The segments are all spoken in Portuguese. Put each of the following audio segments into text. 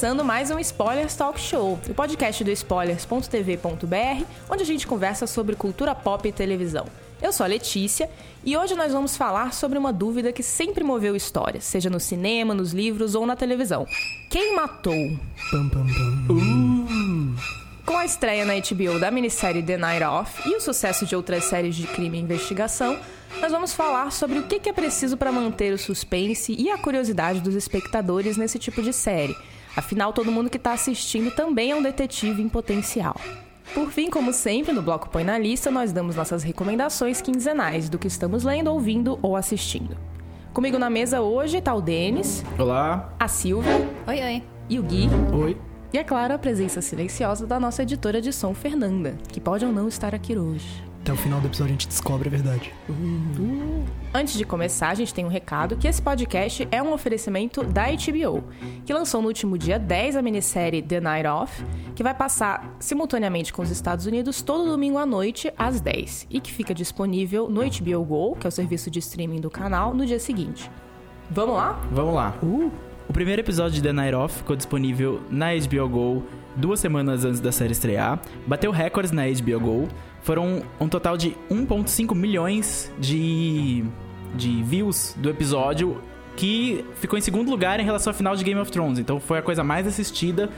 começando mais um Spoilers Talk Show, o podcast do spoilers.tv.br, onde a gente conversa sobre cultura pop e televisão. Eu sou a Letícia e hoje nós vamos falar sobre uma dúvida que sempre moveu histórias, seja no cinema, nos livros ou na televisão. Quem matou? Pam, pam, pam. Uh. Com a estreia na HBO da minissérie The Night Off e o sucesso de outras séries de crime e investigação, nós vamos falar sobre o que é preciso para manter o suspense e a curiosidade dos espectadores nesse tipo de série Afinal, todo mundo que está assistindo também é um detetive em potencial. Por fim, como sempre, no bloco Põe na Lista, nós damos nossas recomendações quinzenais do que estamos lendo, ouvindo ou assistindo. Comigo na mesa hoje está o Denis. Olá. A Silvia. Oi, oi. E o Gui. Oi. E é claro, a presença silenciosa da nossa editora de som, Fernanda, que pode ou não estar aqui hoje. Até o final do episódio a gente descobre a verdade. Uh. Antes de começar, a gente tem um recado que esse podcast é um oferecimento da HBO, que lançou no último dia 10 a minissérie The Night Off, que vai passar simultaneamente com os Estados Unidos todo domingo à noite às 10 e que fica disponível no HBO Go, que é o serviço de streaming do canal, no dia seguinte. Vamos lá? Vamos lá. Uh. O primeiro episódio de The Night Off ficou disponível na HBO Go duas semanas antes da série estrear, bateu recordes na HBO Go foram um total de 1,5 milhões de, de views do episódio, que ficou em segundo lugar em relação ao final de Game of Thrones. Então foi a coisa mais assistida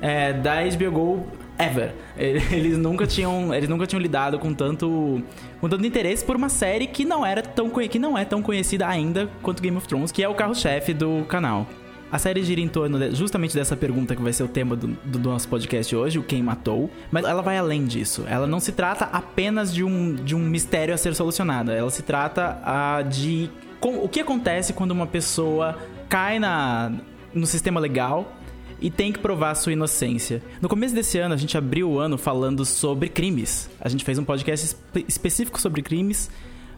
é, da HBO Go ever. Eles nunca tinham, eles nunca tinham lidado com tanto, com tanto interesse por uma série que não era tão que não é tão conhecida ainda quanto Game of Thrones, que é o carro-chefe do canal. A série gira em torno de, justamente dessa pergunta que vai ser o tema do, do, nosso podcast hoje, o quem matou. Mas ela vai além disso. Ela não se trata apenas de um, de um mistério a ser solucionado. Ela se trata de com, o que acontece quando uma pessoa cai na, no sistema legal e tem que provar sua inocência. No começo desse ano, a gente abriu o ano falando sobre crimes. A gente fez um podcast espe específico sobre crimes,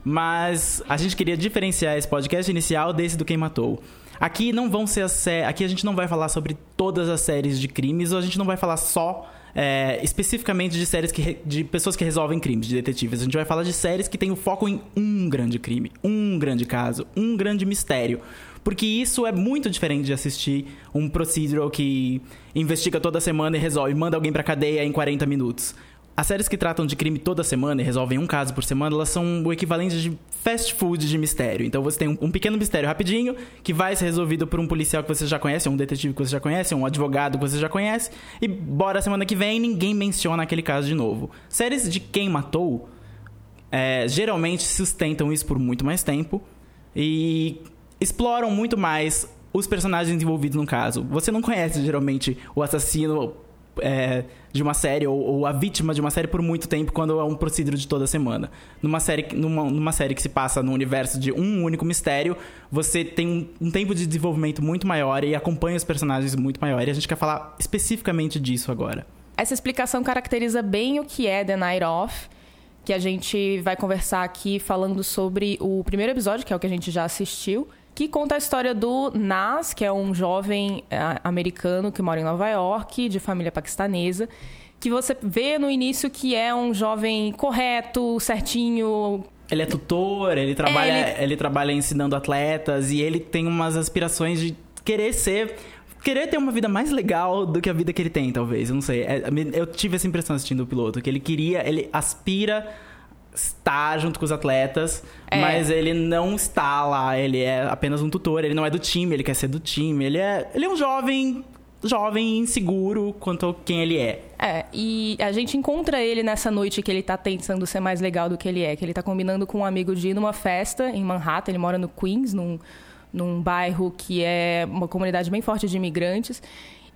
mas a gente queria diferenciar esse podcast inicial desse do Quem Matou. Aqui não vão ser as aqui a gente não vai falar sobre todas as séries de crimes, ou a gente não vai falar só é, especificamente de séries que de pessoas que resolvem crimes, de detetives. A gente vai falar de séries que têm o foco em um grande crime, um grande caso, um grande mistério. Porque isso é muito diferente de assistir um procedural que investiga toda semana e resolve, manda alguém pra cadeia em 40 minutos. As séries que tratam de crime toda semana e resolvem um caso por semana, elas são o equivalente de fast food de mistério. Então você tem um, pequeno mistério rapidinho, que vai ser resolvido por um policial que você já conhece, um detetive que você já conhece, um advogado que você já conhece, e bora semana que vem ninguém menciona aquele caso de novo. Séries de quem matou é, geralmente sustentam isso por muito mais tempo e exploram muito mais os personagens envolvidos no caso. Você não conhece geralmente o assassino é, de uma série ou, ou, a vítima de uma série por muito tempo quando é um procedimento de toda semana. Numa série, numa, numa série que se passa no universo de um único mistério, você tem um, um tempo de desenvolvimento muito maior e acompanha os personagens muito maior. E a gente quer falar especificamente disso agora. Essa explicação caracteriza bem o que é The Night Off, que a gente vai conversar aqui falando sobre o primeiro episódio, que é o que a gente já assistiu que conta a história do Nas, que é um jovem é, americano que mora em Nova York, de família paquistanesa, que você vê no início que é um jovem correto, certinho. Ele é tutor, ele trabalha, é, ele... ele trabalha ensinando atletas e ele tem umas aspirações de querer ser querer ter uma vida mais legal do que a vida que ele tem, talvez. Eu não sei. É, eu tive essa impressão assistindo o piloto, que ele queria, ele aspira está junto com os atletas, é. mas ele não está lá, ele é apenas um tutor, ele não é do time, ele quer ser do time, ele é, ele é um jovem jovem inseguro quanto a quem ele é. É, e a gente encontra ele nessa noite que ele tá tentando ser mais legal do que ele é, que ele tá combinando com um amigo de ir numa festa em Manhattan, ele mora no Queens, num, num bairro que é uma comunidade bem forte de imigrantes.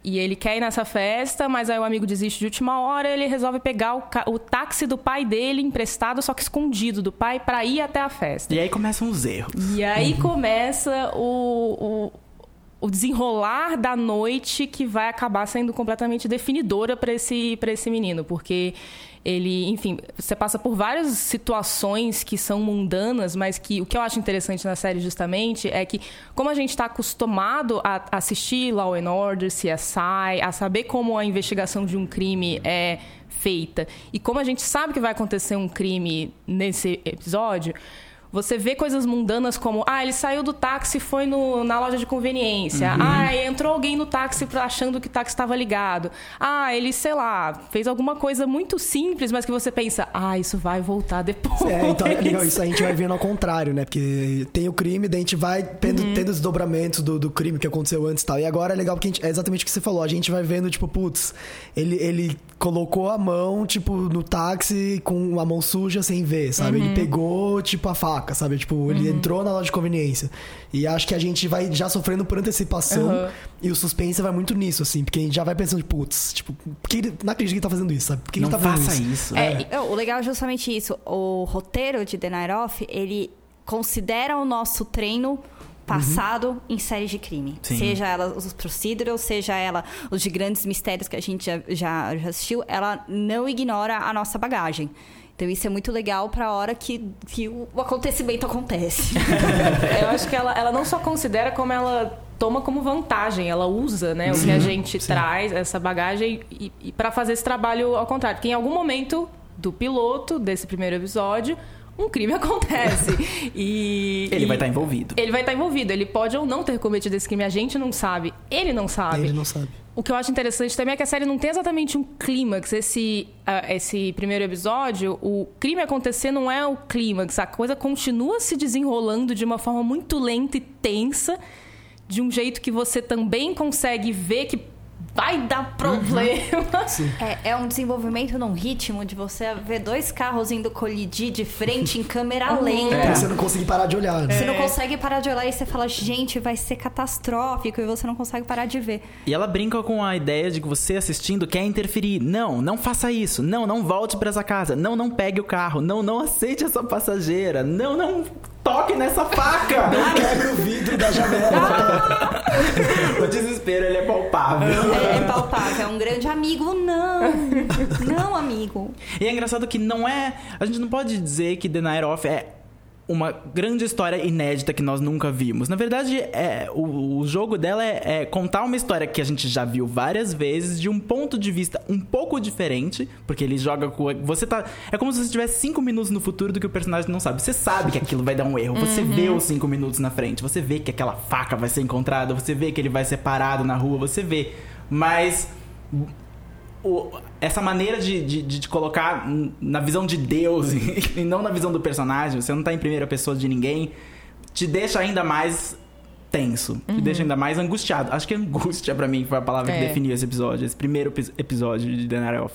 E ele quer ir nessa festa, mas aí o amigo desiste de última hora, ele resolve pegar o, o táxi do pai dele emprestado, só que escondido do pai, para ir até a festa. E aí começam os erros. E aí uhum. começa o, o o desenrolar da noite que vai acabar sendo completamente definidora para esse, pra esse menino, porque ele, enfim, você passa por várias situações que são mundanas, mas que o que eu acho interessante na série justamente é que como a gente está acostumado a assistir Law and Order, CSI, a saber como a investigação de um crime é feita e como a gente sabe que vai acontecer um crime nesse episódio, você vê coisas mundanas como, ah, ele saiu do táxi e foi no, na loja de conveniência. Uhum. Ah, entrou alguém no táxi achando que o táxi estava ligado. Ah, ele, sei lá, fez alguma coisa muito simples, mas que você pensa, ah, isso vai voltar depois. É, então é legal, isso a gente vai vendo ao contrário, né? Porque tem o crime, daí a gente vai tendo, uhum. tendo os dobramentos do, do crime que aconteceu antes e tal. E agora é legal porque gente, é exatamente o que você falou. A gente vai vendo, tipo, putz, ele, ele colocou a mão, tipo, no táxi com a mão suja sem ver, sabe? Uhum. Ele pegou, tipo, a faca, sabe? Tipo, ele uhum. entrou na loja de conveniência. E acho que a gente vai já sofrendo por antecipação uhum. e o suspense vai muito nisso, assim, porque a gente já vai pensando, putz, tipo, por que ele não acredita que ele tá fazendo isso, sabe? Por que não ele tá faça fazendo isso. isso. É, é. O legal é justamente isso. O roteiro de The Night Off, ele considera o nosso treino passado uhum. em séries de crime. Sim. Seja ela os procedurals, seja ela os de grandes mistérios que a gente já, já, já assistiu, ela não ignora a nossa bagagem. Então isso é muito legal para a hora que, que o acontecimento acontece. Eu acho que ela, ela não só considera como ela toma como vantagem, ela usa né, o que a gente sim. traz, essa bagagem, e, e para fazer esse trabalho ao contrário. Porque em algum momento do piloto, desse primeiro episódio, um crime acontece. e. Ele e vai estar tá envolvido. Ele vai estar tá envolvido. Ele pode ou não ter cometido esse crime. A gente não sabe. Ele não sabe. Ele não sabe. O que eu acho interessante também é que a série não tem exatamente um clímax. Esse, uh, esse primeiro episódio, o crime acontecer não é o clímax. A coisa continua se desenrolando de uma forma muito lenta e tensa, de um jeito que você também consegue ver que vai dar problema. Uhum. É, é, um desenvolvimento num ritmo de você ver dois carros indo colidir de frente em câmera uhum. lenta. É. Você não consegue parar de olhar. Né? Você não consegue parar de olhar e você fala, gente, vai ser catastrófico e você não consegue parar de ver. E ela brinca com a ideia de que você assistindo quer interferir. Não, não faça isso. Não, não volte para essa casa. Não, não pegue o carro. Não, não aceite essa passageira. Não, não toque nessa faca! Não quebre o vidro da janela. o desespero, ele é palpável. É, é palpável. É um grande amigo. Não. Não, amigo. E é engraçado que não é... A gente não pode dizer que The Night Off é uma grande história inédita que nós nunca vimos. Na verdade, é, o, o jogo dela é, é, contar uma história que a gente já viu várias vezes, de um ponto de vista um pouco diferente, porque ele joga com. Você tá. É como se você estivesse cinco minutos no futuro do que o personagem não sabe. Você sabe que aquilo vai dar um erro. Você uhum. vê os cinco minutos na frente. Você vê que aquela faca vai ser encontrada. Você vê que ele vai ser parado na rua. Você vê. Mas o, essa maneira de, de, de, colocar na visão de Deus e não na visão do personagem, você não tá em primeira pessoa de ninguém, te deixa ainda mais tenso, uhum. te deixa ainda mais angustiado. Acho que angústia para mim foi a palavra é. que definiu esse episódio, esse primeiro episódio de The Night Off.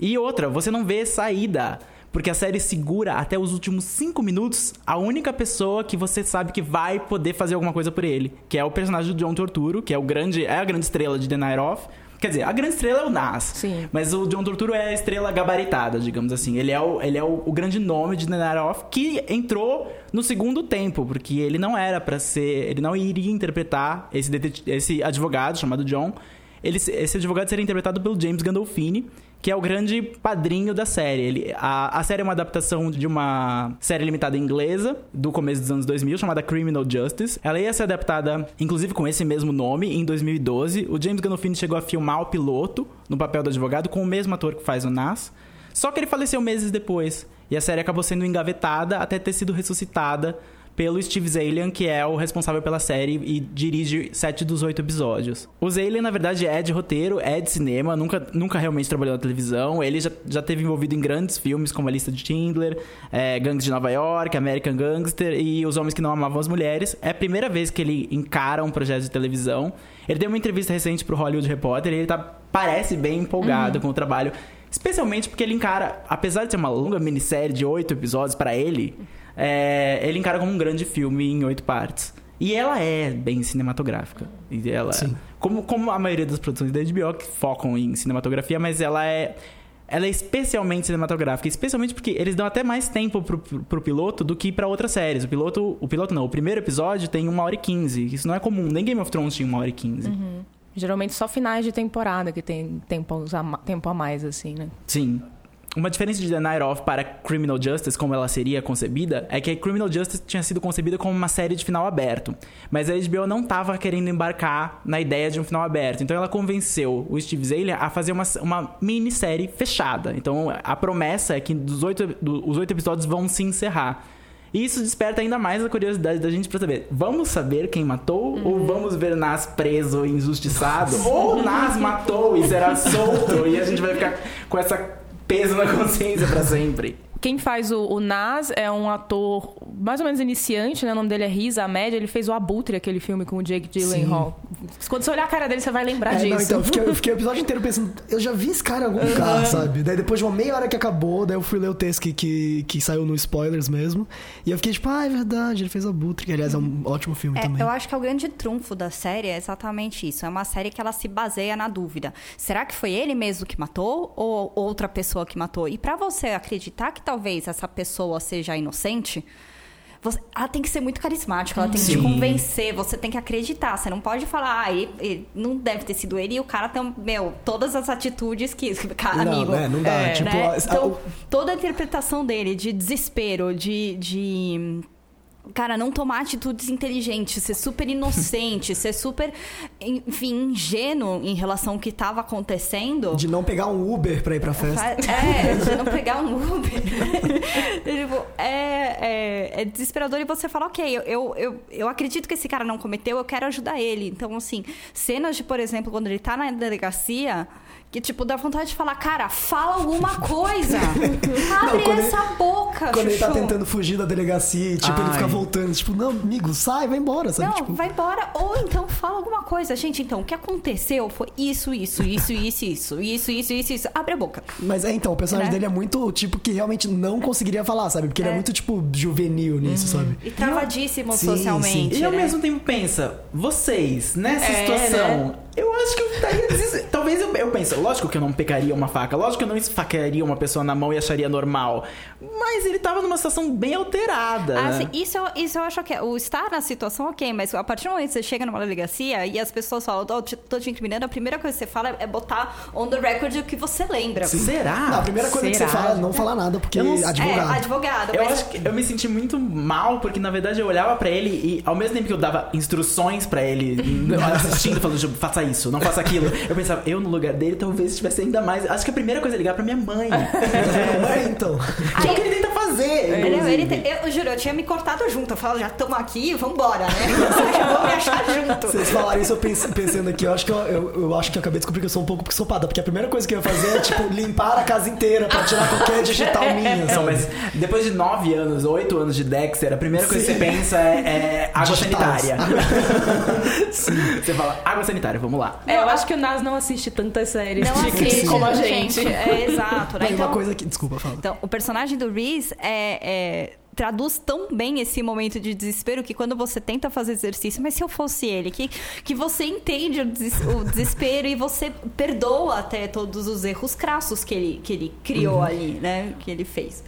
E outra, você não vê saída. Porque a série segura até os últimos cinco minutos a única pessoa que você sabe que vai poder fazer alguma coisa por ele. Que é o personagem do John Torturo, que é o grande. é a grande estrela de The Night Off Quer dizer, a grande estrela é o Nas. Sim. Mas o John Turturro é a estrela gabaritada, digamos assim. Ele é o, ele é o, o grande nome de Nenaroff que entrou no segundo tempo, porque ele não era para ser. Ele não iria interpretar esse, esse advogado chamado John. Ele, esse advogado seria interpretado pelo James Gandolfini que é o grande padrinho da série. Ele, a, a série é uma adaptação de uma série limitada inglesa do começo dos anos 2000, chamada Criminal Justice. Ela ia ser adaptada, inclusive com esse mesmo nome, em 2012. O James Gandolfini chegou a filmar o piloto no papel do advogado com o mesmo ator que faz o Nas. Só que ele faleceu meses depois. E a série acabou sendo engavetada até ter sido ressuscitada pelo Steve Zalian, que é o responsável pela série e dirige sete dos oito episódios. O Zalian, na verdade, é de roteiro, é de cinema, nunca, nunca realmente trabalhou na televisão. Ele já, já teve envolvido em grandes filmes como A Lista de Schindler, é, Gangs de Nova York, American Gangster e Os Homens que Não Amavam as Mulheres. É a primeira vez que ele encara um projeto de televisão. Ele deu uma entrevista recente pro Hollywood Reporter e ele tá, parece bem empolgado uhum. com o trabalho. Especialmente porque ele encara, apesar de ser uma longa minissérie de oito episódios para ele, é, ele encara como um grande filme em oito partes. E ela é bem cinematográfica. E ela, Sim. Como, como a maioria das produções da HBO que focam em cinematografia, mas ela é ela é especialmente cinematográfica, especialmente porque eles dão até mais tempo pro, pro, pro piloto do que para outras séries. O piloto, o piloto não, o primeiro episódio tem uma hora e quinze. Isso não é comum, nem Game of Thrones tinha uma hora e quinze. Uhum. Geralmente só finais de temporada que tem tempo a, tempo a mais, assim, né? Sim. Uma diferença de The Night Of para Criminal Justice, como ela seria concebida, é que Criminal Justice tinha sido concebida como uma série de final aberto. Mas a HBO não estava querendo embarcar na ideia de um final aberto. Então ela convenceu o Steve Zahler a fazer uma, uma minissérie fechada. Então a promessa é que dos oito, do, os oito episódios vão se encerrar. E isso desperta ainda mais a curiosidade da gente pra saber: vamos saber quem matou? Uhum. Ou vamos ver Nas preso e injustiçado? ou Nas matou e será solto? e a gente vai ficar com essa peso na consciência para sempre. Quem faz o, o, Nas é um ator mais ou menos iniciante, né? O nome dele é Riz Ahmed. Ele fez o Abutre, aquele filme com o Jake Gyllenhaal. Quando você olhar a cara dele, você vai lembrar é, disso. Não, então, eu fiquei, eu fiquei o episódio inteiro pensando, eu já vi esse cara em algum uhum. lugar, sabe? Daí depois de uma meia hora que acabou, daí eu fui ler o texto que, que, que saiu no Spoilers mesmo. E eu fiquei tipo, ah, é verdade, ele fez o Abutre, que aliás é um ótimo filme é, também. Eu acho que é o grande trunfo da série é exatamente isso. É uma série que ela se baseia na dúvida. Será que foi ele mesmo que matou ou outra pessoa que matou? E para você acreditar que talvez essa pessoa seja inocente, você, ela tem que ser muito carismática, ela tem Sim. que te convencer, você tem que acreditar. Você não pode falar, ah, ele, ele não deve ter sido ele e o cara tem, meu, todas as atitudes que. Amigo. Não, né? não dá. É, tipo, né? Então, toda a interpretação dele de desespero, de. de cara, não tomar atitudes inteligentes, ser super inocente, ser super, enfim, ingênuo em relação ao que estava acontecendo. De não pegar um Uber pra ir pra festa. É, de não pegar um Uber. tipo, é, é, é, desesperador e você fala, ok, eu, eu, eu acredito que esse cara não cometeu, eu quero ajudar ele. Então, assim, cenas de, por exemplo, quando ele tá na delegacia que, tipo, dá vontade de falar, cara, fala alguma coisa. Abre não, essa ele, boca, Quando chuchu. ele tá tentando fugir da delegacia e, tipo, Ai. ele fica voltando. Tipo, não, amigo, sai, vai embora, sabe? Não, tipo... vai embora. Ou então fala alguma coisa. Gente, então, o que aconteceu foi isso, isso, isso, isso, isso. Isso, isso, isso, isso. Abre a boca. Mas é, então, o personagem é. dele é muito, tipo, que realmente não conseguiria falar, sabe? Porque é. ele é muito, tipo, juvenil nisso, uhum. sabe? E travadíssimo sim, socialmente. Sim. E ao né? mesmo tempo pensa, vocês, nessa é, situação... Né? Eu acho que eu estaria desesperado. Talvez eu, eu pense, lógico que eu não pegaria uma faca, lógico que eu não esfaquearia uma pessoa na mão e acharia normal. Mas ele tava numa situação bem alterada. Ah, né? isso, isso eu acho que o estar na situação, ok, mas a partir do momento que você chega numa delegacia e as pessoas falam, oh, tô te incriminando, a primeira coisa que você fala é botar on the record o que você lembra. Será? Não, a primeira coisa Será? que você fala é não falar nada, porque não... advogado. É, advogado. Eu mas... acho que eu me senti muito mal, porque na verdade eu olhava para ele e ao mesmo tempo que eu dava instruções para ele, assistindo, falando, faça isso, não faça aquilo. Eu pensava, eu no lugar dele talvez estivesse ainda mais. Acho que a primeira coisa é ligar pra minha mãe. mãe, então. Que é o que ele tenta fazer. Ele, ele, eu juro, eu tinha me cortado junto. Eu falo, já estamos aqui, vambora, né? Vocês vão me achar junto. Vocês falaram isso, eu pensando aqui, eu acho que eu, eu, eu acho que eu acabei de descobrir que eu sou um pouco psicopada, porque a primeira coisa que eu ia fazer é, tipo, limpar a casa inteira pra tirar qualquer digital minha. Não, mas depois de nove anos, oito anos de Dexter, a primeira coisa Sim. que você pensa é, é água Digitais. sanitária. Sim. Você fala, água sanitária, vamos lá. É, eu acho que o Nas não assiste tantas séries não assiste, como a gente. É, exato, né? Então, uma coisa que. Desculpa, fala. Então, o personagem do Reese é, é traduz tão bem esse momento de desespero que quando você tenta fazer exercício, mas se eu fosse ele, que, que você entende o, des, o desespero e você perdoa até todos os erros crassos que ele, que ele criou uhum. ali, né? Que ele fez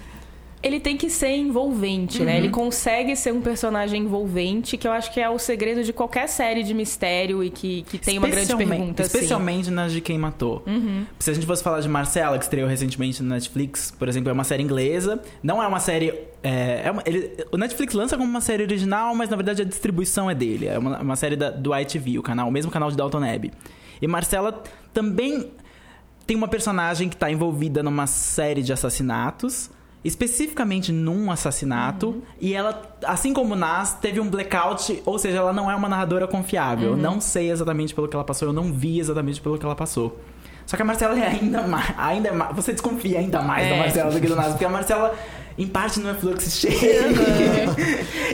ele tem que ser envolvente, uhum. né? Ele uhum. consegue ser um personagem envolvente, que eu acho que é o segredo de qualquer série de mistério e que, que tem uma grande pergunta. Assim. Especialmente assim. nas de Quem Matou. Uhum. Se a gente fosse falar de Marcela, que estreou recentemente no Netflix, por exemplo, é uma série inglesa. Não é uma série. É, é uma, ele, o Netflix lança como uma série original, mas na verdade a distribuição é dele. É uma, uma série da, do ITV, o canal, o mesmo canal de Dalton Abbey. E Marcela também tem uma personagem que está envolvida numa série de assassinatos especificamente num assassinato uhum. e ela, assim como Nas, teve um blackout, ou seja, ela não é uma narradora confiável. Uhum. Eu não sei exatamente pelo que ela passou, eu não vi exatamente pelo que ela passou. Só que a Marcela é ainda mais, ainda mais, você desconfia ainda mais é. da Marcela do que do Nas, porque a Marcela em parte não é fluxo cheio. Uhum.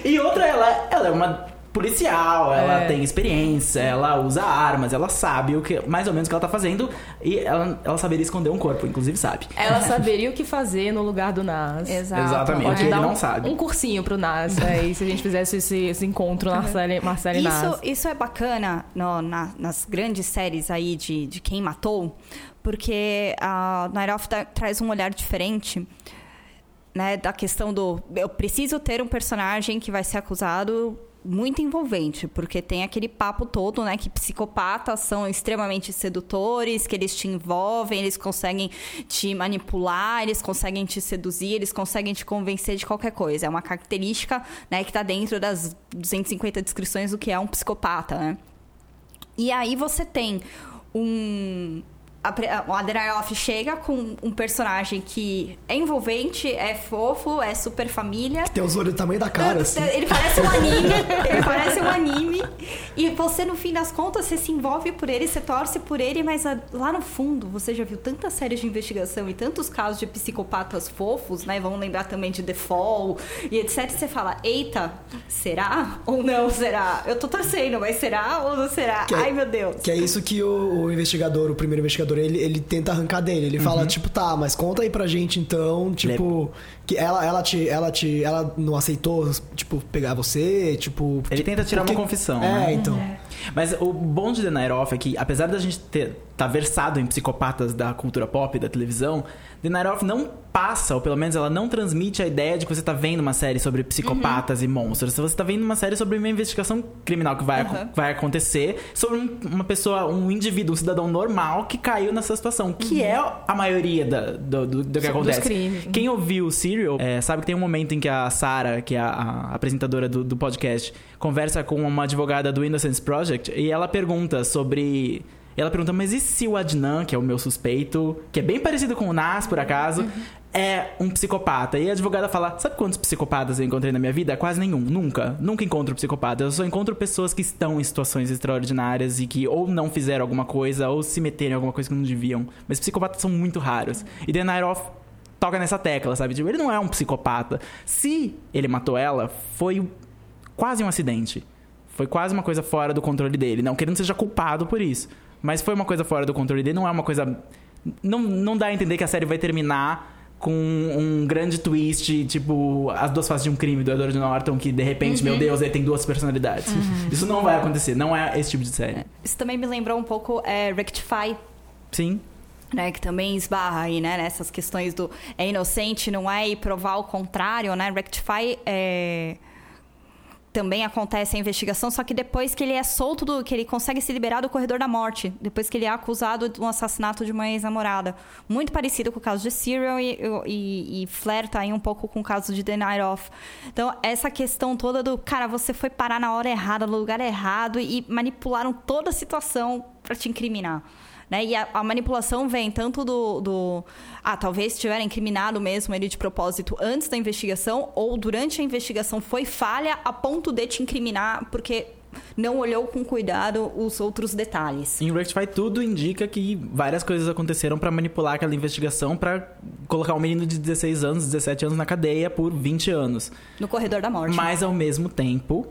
e outra ela, ela é uma policial, ela É. tem experiência, ela usa armas, ela sabe o que mais ou menos o que ela tá fazendo e ela, ela saberia esconder um corpo, inclusive sabe. Ela saberia o que fazer no lugar do Nas. Exato. Exatamente, Pode ele dar não um, sabe. um cursinho pro Nas aí, se a gente fizesse esse, esse encontro Marcelo, Marcelo e Nas. Isso, isso é bacana no- na- nas grandes séries aí de, de quem matou, porque a Night Off tra- traz um olhar diferente, né, da questão do eu preciso ter um personagem que vai ser acusado muito envolvente, porque tem aquele papo todo, né, que psicopatas são extremamente sedutores, que eles te envolvem, eles conseguem te manipular, eles conseguem te seduzir, eles conseguem te convencer de qualquer coisa. É uma característica, né, que está dentro das 250 descrições do que é um psicopata, né? E aí você tem um. A, a- o Adrianoff chega com um personagem que é envolvente, é fofo, é super família. Tem os olhos do tamanho da cara, assim. Ele parece um anime, ele parece um anime. E você, no fim das contas, você se envolve por ele, você torce por ele, mas ah, lá no fundo, você já viu tantas séries de investigação e tantos casos de psicopatas fofos, né? Vamos lembrar também de The Fall e etc. Você fala, eita, será ou não será? Eu tô torcendo, mas será ou não será? Que é- Ai, meu Deus. Que é isso que o, o investigador, o primeiro investigador, ele, ele tenta arrancar dele. Ele fala, tipo, tá, mas conta aí pra gente então, tipo, que ela, ela te. Ela te. Ela não aceitou, tipo, pegar você, tipo. Ele tenta tirar uma confissão, É, né? então. Mas o bom de The Night Off é que, apesar da gente ter tá versado em psicopatas da cultura pop, da televisão, The Night Off não passa, ou pelo menos ela não transmite a ideia de que você tá vendo uma série sobre psicopatas e monstros. Você tá vendo uma série sobre uma investigação criminal que vai, Uhum. vai acontecer sobre um- uma pessoa, um indivíduo, um cidadão normal que caiu nessa situação, que é a maioria da- do, do, do que acontece. Quem ouviu o Serial é, sabe que tem um momento em que a Sarah, que é a, a apresentadora do, do podcast, conversa com uma advogada do Innocence Project e ela pergunta sobre. Ela pergunta, mas e se o Adnan, que é o meu suspeito, que é bem parecido com o Nas, por acaso, é um psicopata? E a advogada fala: Sabe quantos psicopatas eu encontrei na minha vida? Quase nenhum. Nunca. Nunca encontro psicopata. Eu só encontro pessoas que estão em situações extraordinárias e que ou não fizeram alguma coisa ou se meteram em alguma coisa que não deviam. Mas psicopatas são muito raros. E The Night Off toca nessa tecla, sabe? Tipo, ele não é um psicopata. Se ele matou ela, foi quase um acidente. Foi quase uma coisa fora do controle dele. Não que ele não seja culpado por isso. Mas foi uma coisa fora do controle dele. Não é uma coisa. Não, não dá a entender que a série vai terminar com um grande twist, tipo, as duas faces de um crime do Edward Norton, que de repente, meu Deus, ele tem duas personalidades. Isso não vai acontecer. Não é esse tipo de série. Isso também me lembrou um pouco é, Rectify, Sim. Né, que também esbarra aí, né, nessas questões do é inocente, não é, e provar o contrário, né? Rectify é, também acontece a investigação, só que depois que ele é solto, do, que ele consegue se liberar do corredor da morte, depois que ele é acusado de um assassinato de uma ex-namorada. Muito parecido com o caso de Serial e, e, e flerta aí um pouco com o caso de The Night Off. Então, essa questão toda do, cara, você foi parar na hora errada, no lugar errado e manipularam toda a situação para te incriminar. Né? E a, a manipulação vem tanto do, do. Ah, talvez tiverem incriminado mesmo ele de propósito antes da investigação, ou durante a investigação foi falha a ponto de te incriminar porque não olhou com cuidado os outros detalhes. Em Rectify, tudo indica que várias coisas aconteceram pra manipular aquela investigação pra colocar um menino de 16 anos, 17 anos na cadeia por 20 anos. No corredor da morte. Mas ao mesmo tempo,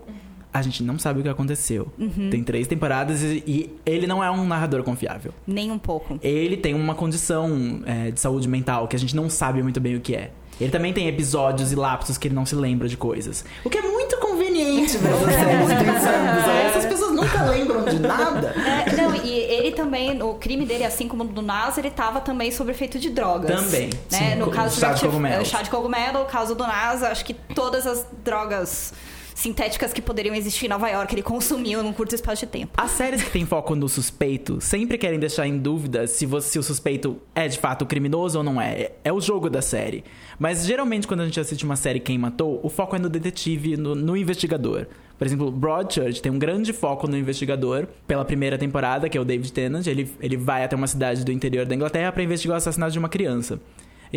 a gente não sabe o que aconteceu. Tem três temporadas e, e ele não é um narrador confiável. Nem um pouco. Ele tem uma condição é, de saúde mental que a gente não sabe muito bem o que é. Ele também tem episódios e lapsos que ele não se lembra de coisas. O que é muito conveniente de insanos. Essas pessoas nunca lembram de nada. É, não, e ele também, o crime dele, assim como o do Nas, ele tava também sob efeito de drogas. Também, Né? sim, no caso chá de cogumelo. é, chá de cogumelo, o caso do Nas, acho que todas as drogas sintéticas que poderiam existir em Nova York, ele consumiu num curto espaço de tempo. As séries que têm foco no suspeito sempre querem deixar em dúvida se, você, se o suspeito é de fato criminoso ou não é. É o jogo da série. Mas geralmente quando a gente assiste uma série Quem Matou, o foco é no detetive, no, no investigador. Por exemplo, Broadchurch tem um grande foco no investigador pela primeira temporada, que é o David Tennant. Ele, ele vai até uma cidade do interior da Inglaterra para investigar o assassinato de uma criança.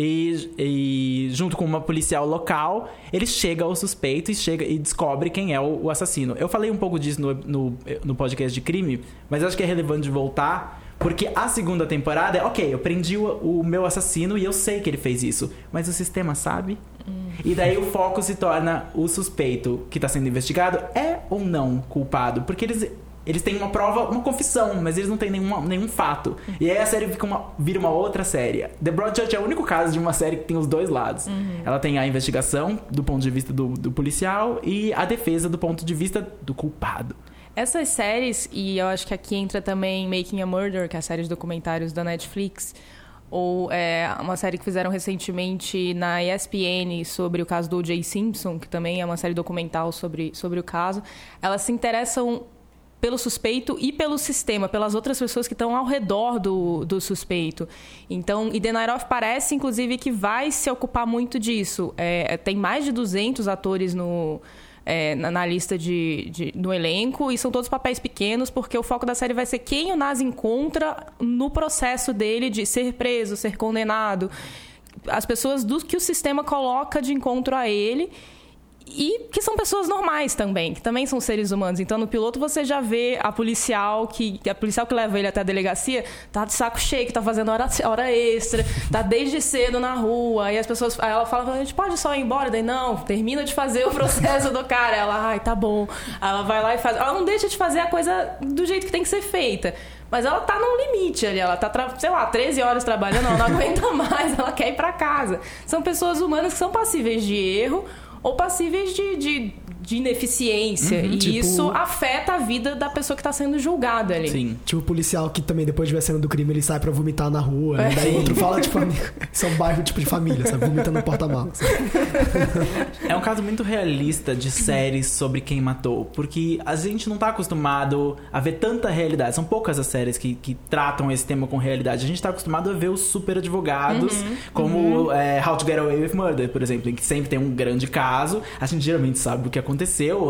E, e junto com uma policial local, ele chega ao suspeito e chega e descobre quem é o, o assassino. Eu falei um pouco disso no, no, no podcast de crime, mas acho que é relevante de voltar, porque a segunda temporada é, ok, eu prendi o, o meu assassino e eu sei que ele fez isso, mas o sistema sabe? E daí o foco se torna o suspeito que está sendo investigado é ou não culpado. Porque eles, eles têm uma prova, uma confissão, mas eles não têm nenhuma, nenhum fato. E aí a série fica uma, vira uma outra série. The Broadchurch é o único caso de uma série que tem os dois lados. Ela tem a investigação do ponto de vista do, do policial e a defesa do ponto de vista do culpado. Essas séries, e eu acho que aqui entra também Making a Murder, que é a série de documentários da Netflix, ou é, uma série que fizeram recentemente na ESPN sobre o caso do O.J. Simpson, que também é uma série documental sobre, sobre o caso, elas se interessam pelo suspeito e pelo sistema, pelas outras pessoas que estão ao redor do, do suspeito. Então, e parece, inclusive, que vai se ocupar muito disso. É, tem mais de 200 atores no, é, na, na, lista de, de, no elenco e são todos papéis pequenos porque o foco da série vai ser quem o Nas encontra no processo dele de ser preso, ser condenado. As pessoas do que o sistema coloca de encontro a ele e que são pessoas normais também, que também são seres humanos. Então, no piloto você já vê a policial que a policial que leva ele até a delegacia tá de saco cheio, que tá fazendo hora, hora extra, tá desde cedo na rua. E as pessoas, ela fala, a gente pode só ir embora, daí não, termina de fazer o processo do cara. Ela, ai, tá bom. Ela vai lá e faz. Ela não deixa de fazer a coisa do jeito que tem que ser feita. Mas ela tá num limite ali, ela tá, sei lá, 13 horas trabalhando, ela não aguenta mais, ela quer ir para casa. São pessoas humanas que são passíveis de erro ou passíveis de, de, de ineficiência. Uhum, e tipo... isso afeta a vida da pessoa que está sendo julgada ali. Sim. Tipo o policial que também, depois de ver a cena do crime, ele sai para vomitar na rua. Né? Daí o outro fala, tipo, são bairro tipo de família, sabe? Vomitando no porta-malas. É um caso muito realista de séries sobre quem matou. Porque a gente não tá acostumado a ver tanta realidade. São poucas as séries que, que tratam esse tema com realidade. A gente tá acostumado a ver os super advogados, uhum, como uhum. É, How to Get Away with Murder, por exemplo, em que sempre tem um grande caso. A gente geralmente sabe o que aconteceu.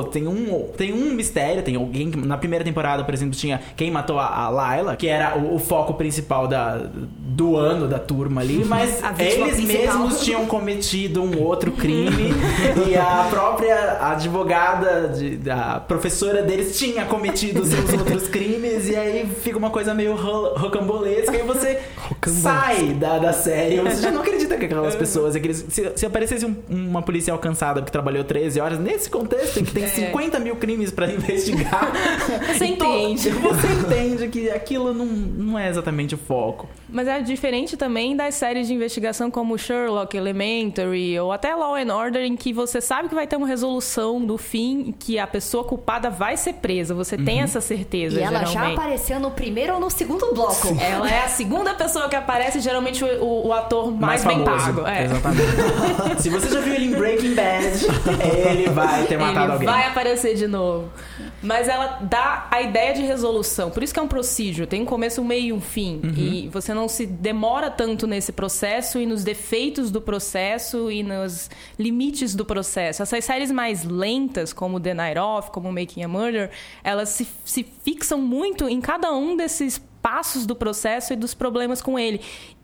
Tem um, tem um mistério, tem alguém que, na primeira temporada, por exemplo, tinha quem matou a, a Laila, que era o, o, foco principal da, do ano da turma ali, mas eles principal. mesmos tinham cometido um outro crime e a própria advogada, de, a professora deles tinha cometido seus outros crimes e aí fica uma coisa meio rocambolesca e você sai da, da série. Você já não acredita que aquelas pessoas, aqueles, se, se aparecesse um, uma policial cansada que trabalhou 13 horas, nesse contexto em que tem é. 50 mil crimes para investigar, você entende. Você entende que aquilo não, não é exatamente o foco. Mas é diferente também das séries de investigação como Sherlock, Elementary ou até Law and Order, em que você sabe que vai ter uma resolução do fim, que a pessoa culpada vai ser presa. Você uhum. tem essa certeza. E ela geralmente. já apareceu no primeiro ou no segundo bloco. Ela é a segunda pessoa que aparece, geralmente o, o, o ator mais, mais bem pago. É. Exatamente. Se você já viu ele em Breaking Bad, ele vai ter matado ele alguém. Vai aparecer de novo. Mas ela dá a ideia de resolução. Por isso que é um procedure. Tem um começo, um meio e um fim. Uhum. E você não se demora tanto nesse processo e nos defeitos do processo e nos limites do processo. Essas séries mais lentas, como The Night Off, como Making a Murder, elas se, se fixam muito em cada um desses passos do processo e dos problemas com ele.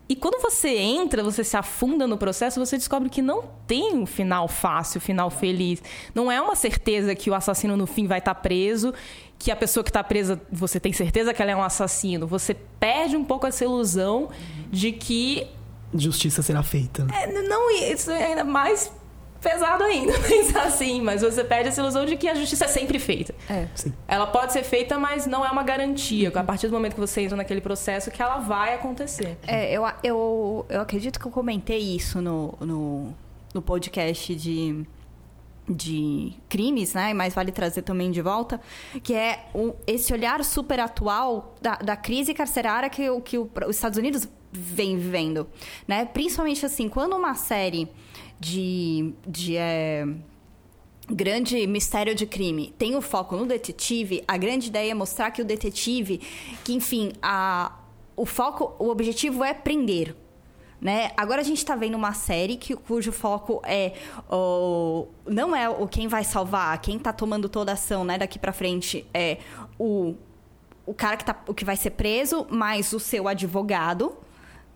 E quando você entra, você se afunda no processo, você descobre que não tem um final fácil, um final feliz. Não é uma certeza que o assassino no fim vai estar preso, que a pessoa que está presa, você tem certeza que ela é um assassino. Você perde um pouco essa ilusão de que justiça será feita. Né? É, não, isso é ainda mais pesado ainda pensar assim, mas você perde essa ilusão de que a justiça é sempre feita. É. Sim. Ela pode ser feita, mas não é uma garantia. A partir do momento que você entra naquele processo, que ela vai acontecer. É, eu, eu, eu acredito que eu comentei isso no, no, no podcast de de crimes, né? Mas vale trazer também de volta, que é o, esse olhar super atual da, da crise carcerária que, que o, os Estados Unidos vem vivendo, né? Principalmente assim, quando uma série de, de é, grande mistério de crime tem o foco no detetive, a grande ideia é mostrar que o detetive, que enfim, a, o foco, o objetivo é prender. Né? Agora a gente está vendo uma série que, cujo foco é o, não é o quem vai salvar, quem está tomando toda a ação né, daqui para frente é o, o cara que, tá, o que vai ser preso, mais o seu advogado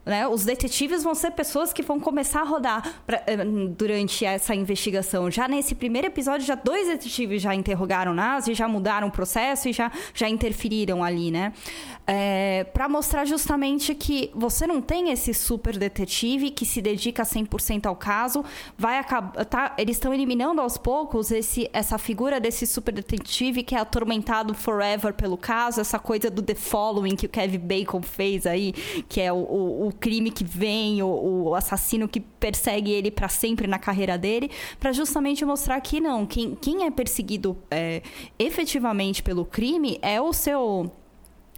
Né? Os detetives vão ser pessoas que vão começar a rodar pra, eh, durante essa investigação. Já nesse primeiro episódio, já dois detetives já interrogaram Nazi, já mudaram o processo e já, já interferiram ali, né? É, para mostrar justamente que você não tem esse super detetive que se dedica 100% ao caso, vai acabar, tá, eles estão eliminando aos poucos esse, essa figura desse super detetive que é atormentado forever pelo caso, essa coisa do The Following que o Kevin Bacon fez aí, que é o, o, o crime que vem, o, o assassino que persegue ele para sempre na carreira dele, para justamente mostrar que não, quem, quem é perseguido é, efetivamente pelo crime é o seu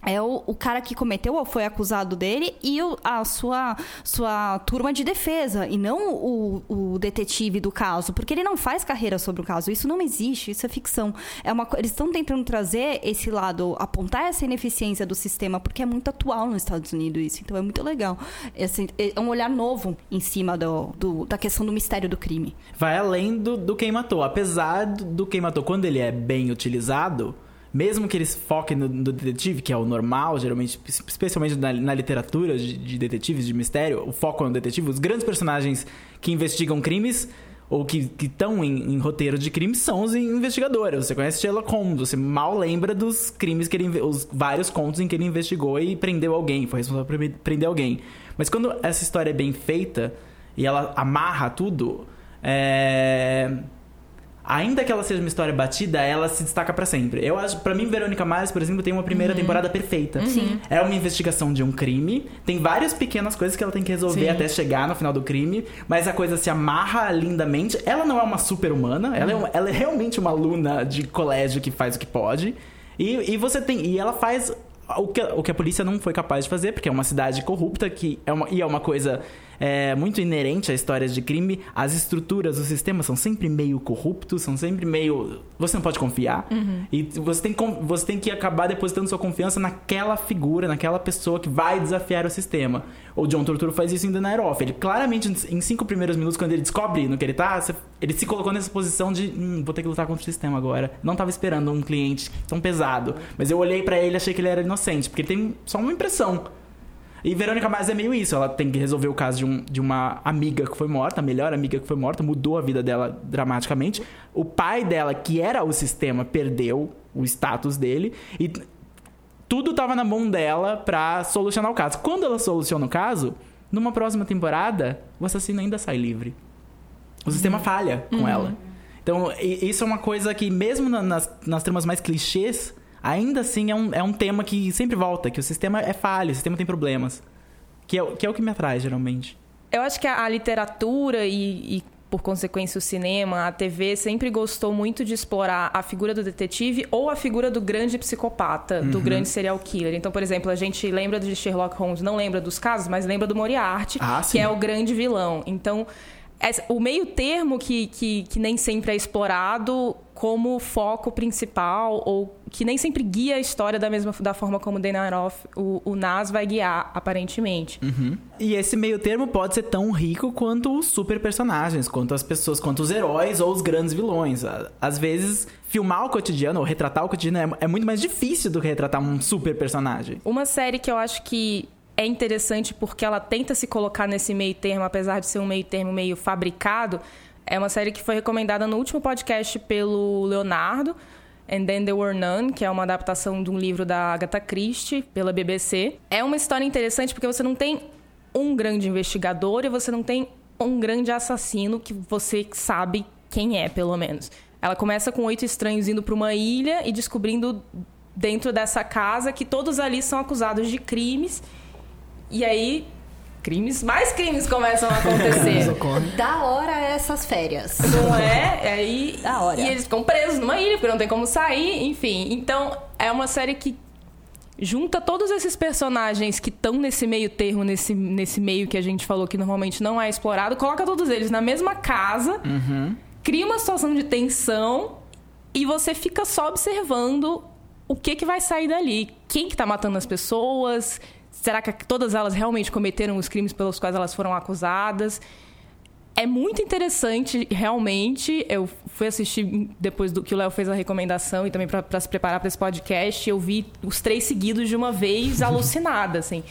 é o, o, cara que cometeu ou foi acusado dele e o, a sua, sua turma de defesa, e não o, o, detetive do caso, porque ele não faz carreira sobre o caso. Isso não existe, isso é ficção. É uma, eles estão tentando trazer esse lado, apontar essa ineficiência do sistema, porque é muito atual nos Estados Unidos isso. Então é muito legal. Esse, é um olhar novo em cima do, do, da questão do mistério do crime. Vai além do, do quem matou. Apesar do quem matou, quando ele é bem utilizado mesmo que eles foquem no, no, detetive, que é o normal, geralmente, especialmente na, na literatura de, de, detetives, de mistério, o foco é no detetive, os grandes personagens que investigam crimes ou que estão em, em, roteiro de crimes são os investigadores. Você conhece Sherlock Holmes, você mal lembra dos crimes que ele, os vários contos em que ele investigou e prendeu alguém, foi responsável por prender alguém. Mas quando essa história é bem feita e ela amarra tudo, é ainda que ela seja uma história batida, ela se destaca para sempre. Eu acho, para mim, Verônica Mars, por exemplo, tem uma primeira uhum. temporada perfeita. Uhum. É uma investigação de um crime, tem várias pequenas coisas que ela tem que resolver Sim. até chegar no final do crime, mas a coisa se amarra lindamente. Ela não é uma super-humana, uhum. ela, é uma, ela é realmente uma aluna de colégio que faz o que pode. E, e você tem. E ela faz o que, o que a polícia não foi capaz de fazer, porque é uma cidade corrupta que é uma, e é uma coisa é, muito inerente a histórias de crime. As estruturas, os sistemas são sempre meio corruptos, são sempre meio. Você não pode confiar. Uhum. E você tem, você tem que acabar depositando sua confiança naquela figura, naquela pessoa que vai desafiar o sistema. O John Torturo faz isso em The Night Off. Ele claramente, em cinco primeiros minutos, quando ele descobre no que ele tá, ele se colocou nessa posição de hum, vou ter que lutar contra o sistema agora. Não tava esperando um cliente tão pesado. Mas eu olhei para ele e achei que ele era inocente, porque ele tem só uma impressão. E Verônica Mars é meio isso. Ela tem que resolver o caso de, um, de uma amiga que foi morta, a melhor amiga que foi morta, mudou a vida dela dramaticamente. O pai dela, que era o sistema, perdeu o status dele. E tudo estava na mão dela pra solucionar o caso. Quando ela soluciona o caso, numa próxima temporada, o assassino ainda sai livre. O sistema uhum. falha com uhum. ela. Então, isso é uma coisa que, mesmo nas, nas tramas mais clichês, ainda assim é um, é um tema que sempre volta, que o sistema é falho, o sistema tem problemas. Que é, que é o que me atrai, geralmente. Eu acho que a, a literatura e, e, por consequência, o cinema, a TV sempre gostou muito de explorar a figura do detetive ou a figura do grande psicopata, uhum. do grande serial killer. Então, por exemplo, a gente lembra de Sherlock Holmes, não lembra dos casos, mas lembra do Moriarty, ah, que é o grande vilão. Então, o meio termo que, que, que nem sempre é explorado como foco principal ou que nem sempre guia a história da mesma da forma como Denaroff, o, o Nas vai guiar, aparentemente. Uhum. E esse meio termo pode ser tão rico quanto os super personagens, quanto as pessoas, quanto os heróis ou os grandes vilões. Às vezes, filmar o cotidiano ou retratar o cotidiano é, é muito mais difícil do que retratar um super personagem. Uma série que eu acho que é interessante porque ela tenta se colocar nesse meio termo, apesar de ser um meio termo meio fabricado. É uma série que foi recomendada no último podcast pelo Leonardo, And Then There Were None, que é uma adaptação de um livro da Agatha Christie pela BBC. É uma história interessante porque você não tem um grande investigador e você não tem um grande assassino que você sabe quem é, pelo menos. Ela começa com oito estranhos indo para uma ilha e descobrindo dentro dessa casa que todos ali são acusados de crimes e aí, crimes, mais crimes começam a acontecer. da hora essas férias. Não é? Aí, da hora. E eles ficam presos numa ilha, porque não tem como sair, enfim. Então, é uma série que junta todos esses personagens que estão nesse meio termo, nesse, nesse meio que a gente falou que normalmente não é explorado, coloca todos eles na mesma casa, uhum. cria uma situação de tensão e você fica só observando o que, que vai sair dali. Quem que tá matando as pessoas, Será que todas elas realmente cometeram os crimes pelos quais elas foram acusadas? É muito interessante, realmente. Eu fui assistir depois do que o Léo fez a recomendação e também para se preparar para esse podcast. Eu vi os três seguidos de uma vez, alucinada, assim.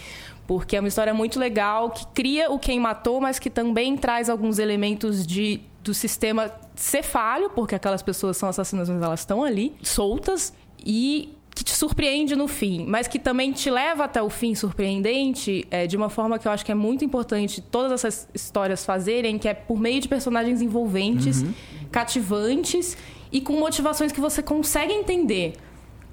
porque é uma história muito legal que cria o quem matou, mas que também traz alguns elementos de do sistema ser falho, porque aquelas pessoas são assassinas, mas elas estão ali, soltas, e que te surpreende no fim, mas que também te leva até o fim surpreendente, é, de uma forma que eu acho que é muito importante todas essas histórias fazerem, que é por meio de personagens envolventes, uhum. cativantes e com motivações que você consegue entender.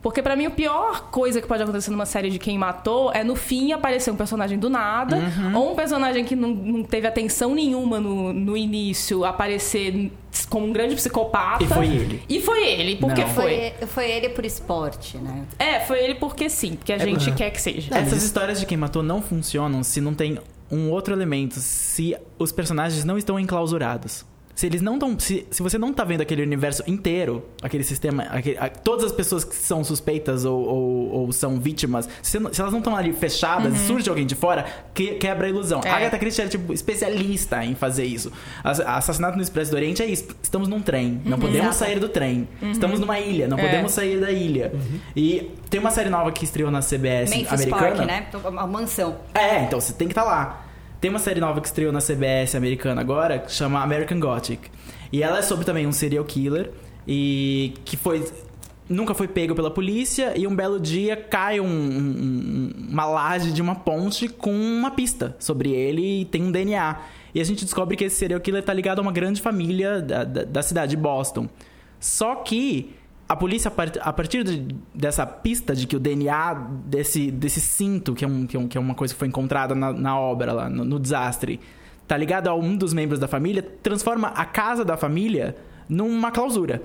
Porque para mim a pior coisa que pode acontecer numa série de quem matou é no fim aparecer um personagem do nada, uhum. ou um personagem que não, não teve atenção nenhuma no, no, início aparecer como um grande psicopata. E foi ele. E foi ele, porque não. foi. foi. Foi ele por esporte, né? É, foi ele porque sim, porque a é, gente quer que seja. Essas histórias de quem matou não funcionam se não tem um outro elemento, se os personagens não estão enclausurados se eles não estão. Se, se você não tá vendo aquele universo inteiro, aquele sistema, aquele, a, todas as pessoas que são suspeitas ou, ou, ou são vítimas, se, se, elas não estão ali fechadas uhum. surge alguém de fora, que, quebra a ilusão. É. A Agatha Christie era, tipo, especialista em fazer isso. A, Assassinato no Expresso do Oriente é isso. Estamos num trem, não uhum. podemos Exato. sair do trem. Uhum. Estamos numa ilha, não é. podemos sair da ilha. Uhum. E tem uma série nova que estreou na CBS Memphis americana. Park, né? Uma mansão. É, então você tem que estar tá lá. Tem uma série nova que estreou na CBS americana agora, que chama American Gothic. E ela é sobre também um serial killer e que foi nunca foi pego pela polícia e um belo dia cai um, um, uma laje de uma ponte com uma pista sobre ele e tem um DNA. E a gente descobre que esse serial killer está ligado a uma grande família da, da, da cidade de Boston. Só que a polícia, a partir de, dessa pista de que o DNA desse, desse cinto, que é, um, que, é um, que é uma coisa que foi encontrada na, na obra lá, no, no, desastre, tá ligado a um dos membros da família, transforma a casa da família numa clausura.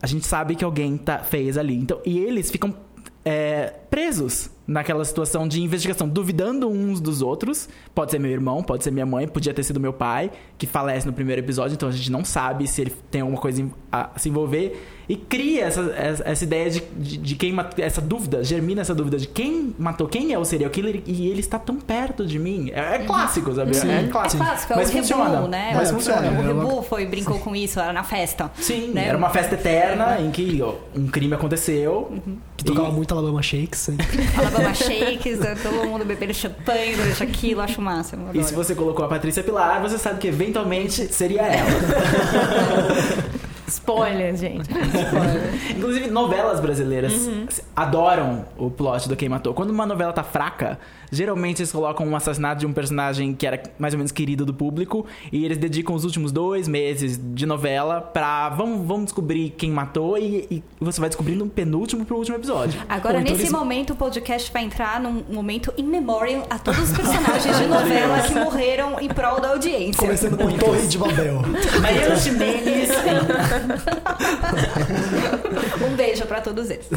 A gente sabe que alguém tá, fez ali. Então, e eles ficam é, presos naquela situação de investigação, duvidando uns dos outros. Pode ser meu irmão, pode ser minha mãe, podia ter sido meu pai, que falece no primeiro episódio, então a gente não sabe se ele tem alguma coisa a se envolver. E cria essa, essa ideia de, de, de quem matou, essa dúvida, germina essa dúvida de quem matou, quem é o serial killer e ele está tão perto de mim. É, é clássico, sabe? Sim. É clássico. É clássico, é Mas o funciona. Rebu, né? Mas é, funciona. O Rebu foi, brincou com isso, era na festa. Sim, né? era uma festa eterna em que ó, um crime aconteceu. Uhum. Que tocava e... muito Alabama Shakes. Alabama Shakes, né? todo mundo bebendo champanhe durante aquilo, acho massa. E se você colocou a Patrícia Pilar, você sabe que eventualmente seria ela. Spoiler, gente. Spoiler. Inclusive, novelas brasileiras uhum. adoram o plot do Quem Matou. Quando uma novela tá fraca, geralmente eles colocam um assassinato de um personagem que era mais ou menos querido do público e eles dedicam os últimos dois meses de novela pra vamos, vamos descobrir quem matou e, e você vai descobrir no penúltimo pro último episódio. Agora, então nesse eles... momento, o podcast vai entrar num momento in memoriam a todos os personagens de novela que morreram em prol da audiência. Começando por Torre de Babel. Mariana Ximenes. um beijo para todos eles.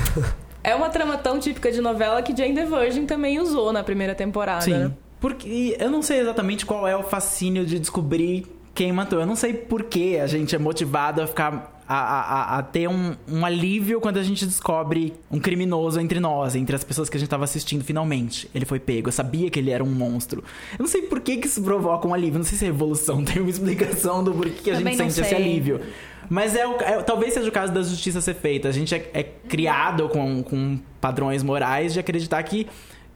É uma trama tão típica de novela que Jane the Virgin também usou na primeira temporada. Sim. Né? Porque eu não sei exatamente qual é o fascínio de descobrir quem matou. Eu não sei por que a gente é motivado a ficar. A, a, a ter um, um, alívio quando a gente descobre um criminoso entre nós, entre as pessoas que a gente estava assistindo finalmente. Ele foi pego, eu sabia que ele era um monstro. Eu não sei por que, que isso provoca um alívio. Não sei se a evolução tem uma explicação do porquê a gente sente sei. esse alívio. Mas é, o, é, talvez seja o caso da justiça ser feita. A gente é, é criado com, com padrões morais de acreditar que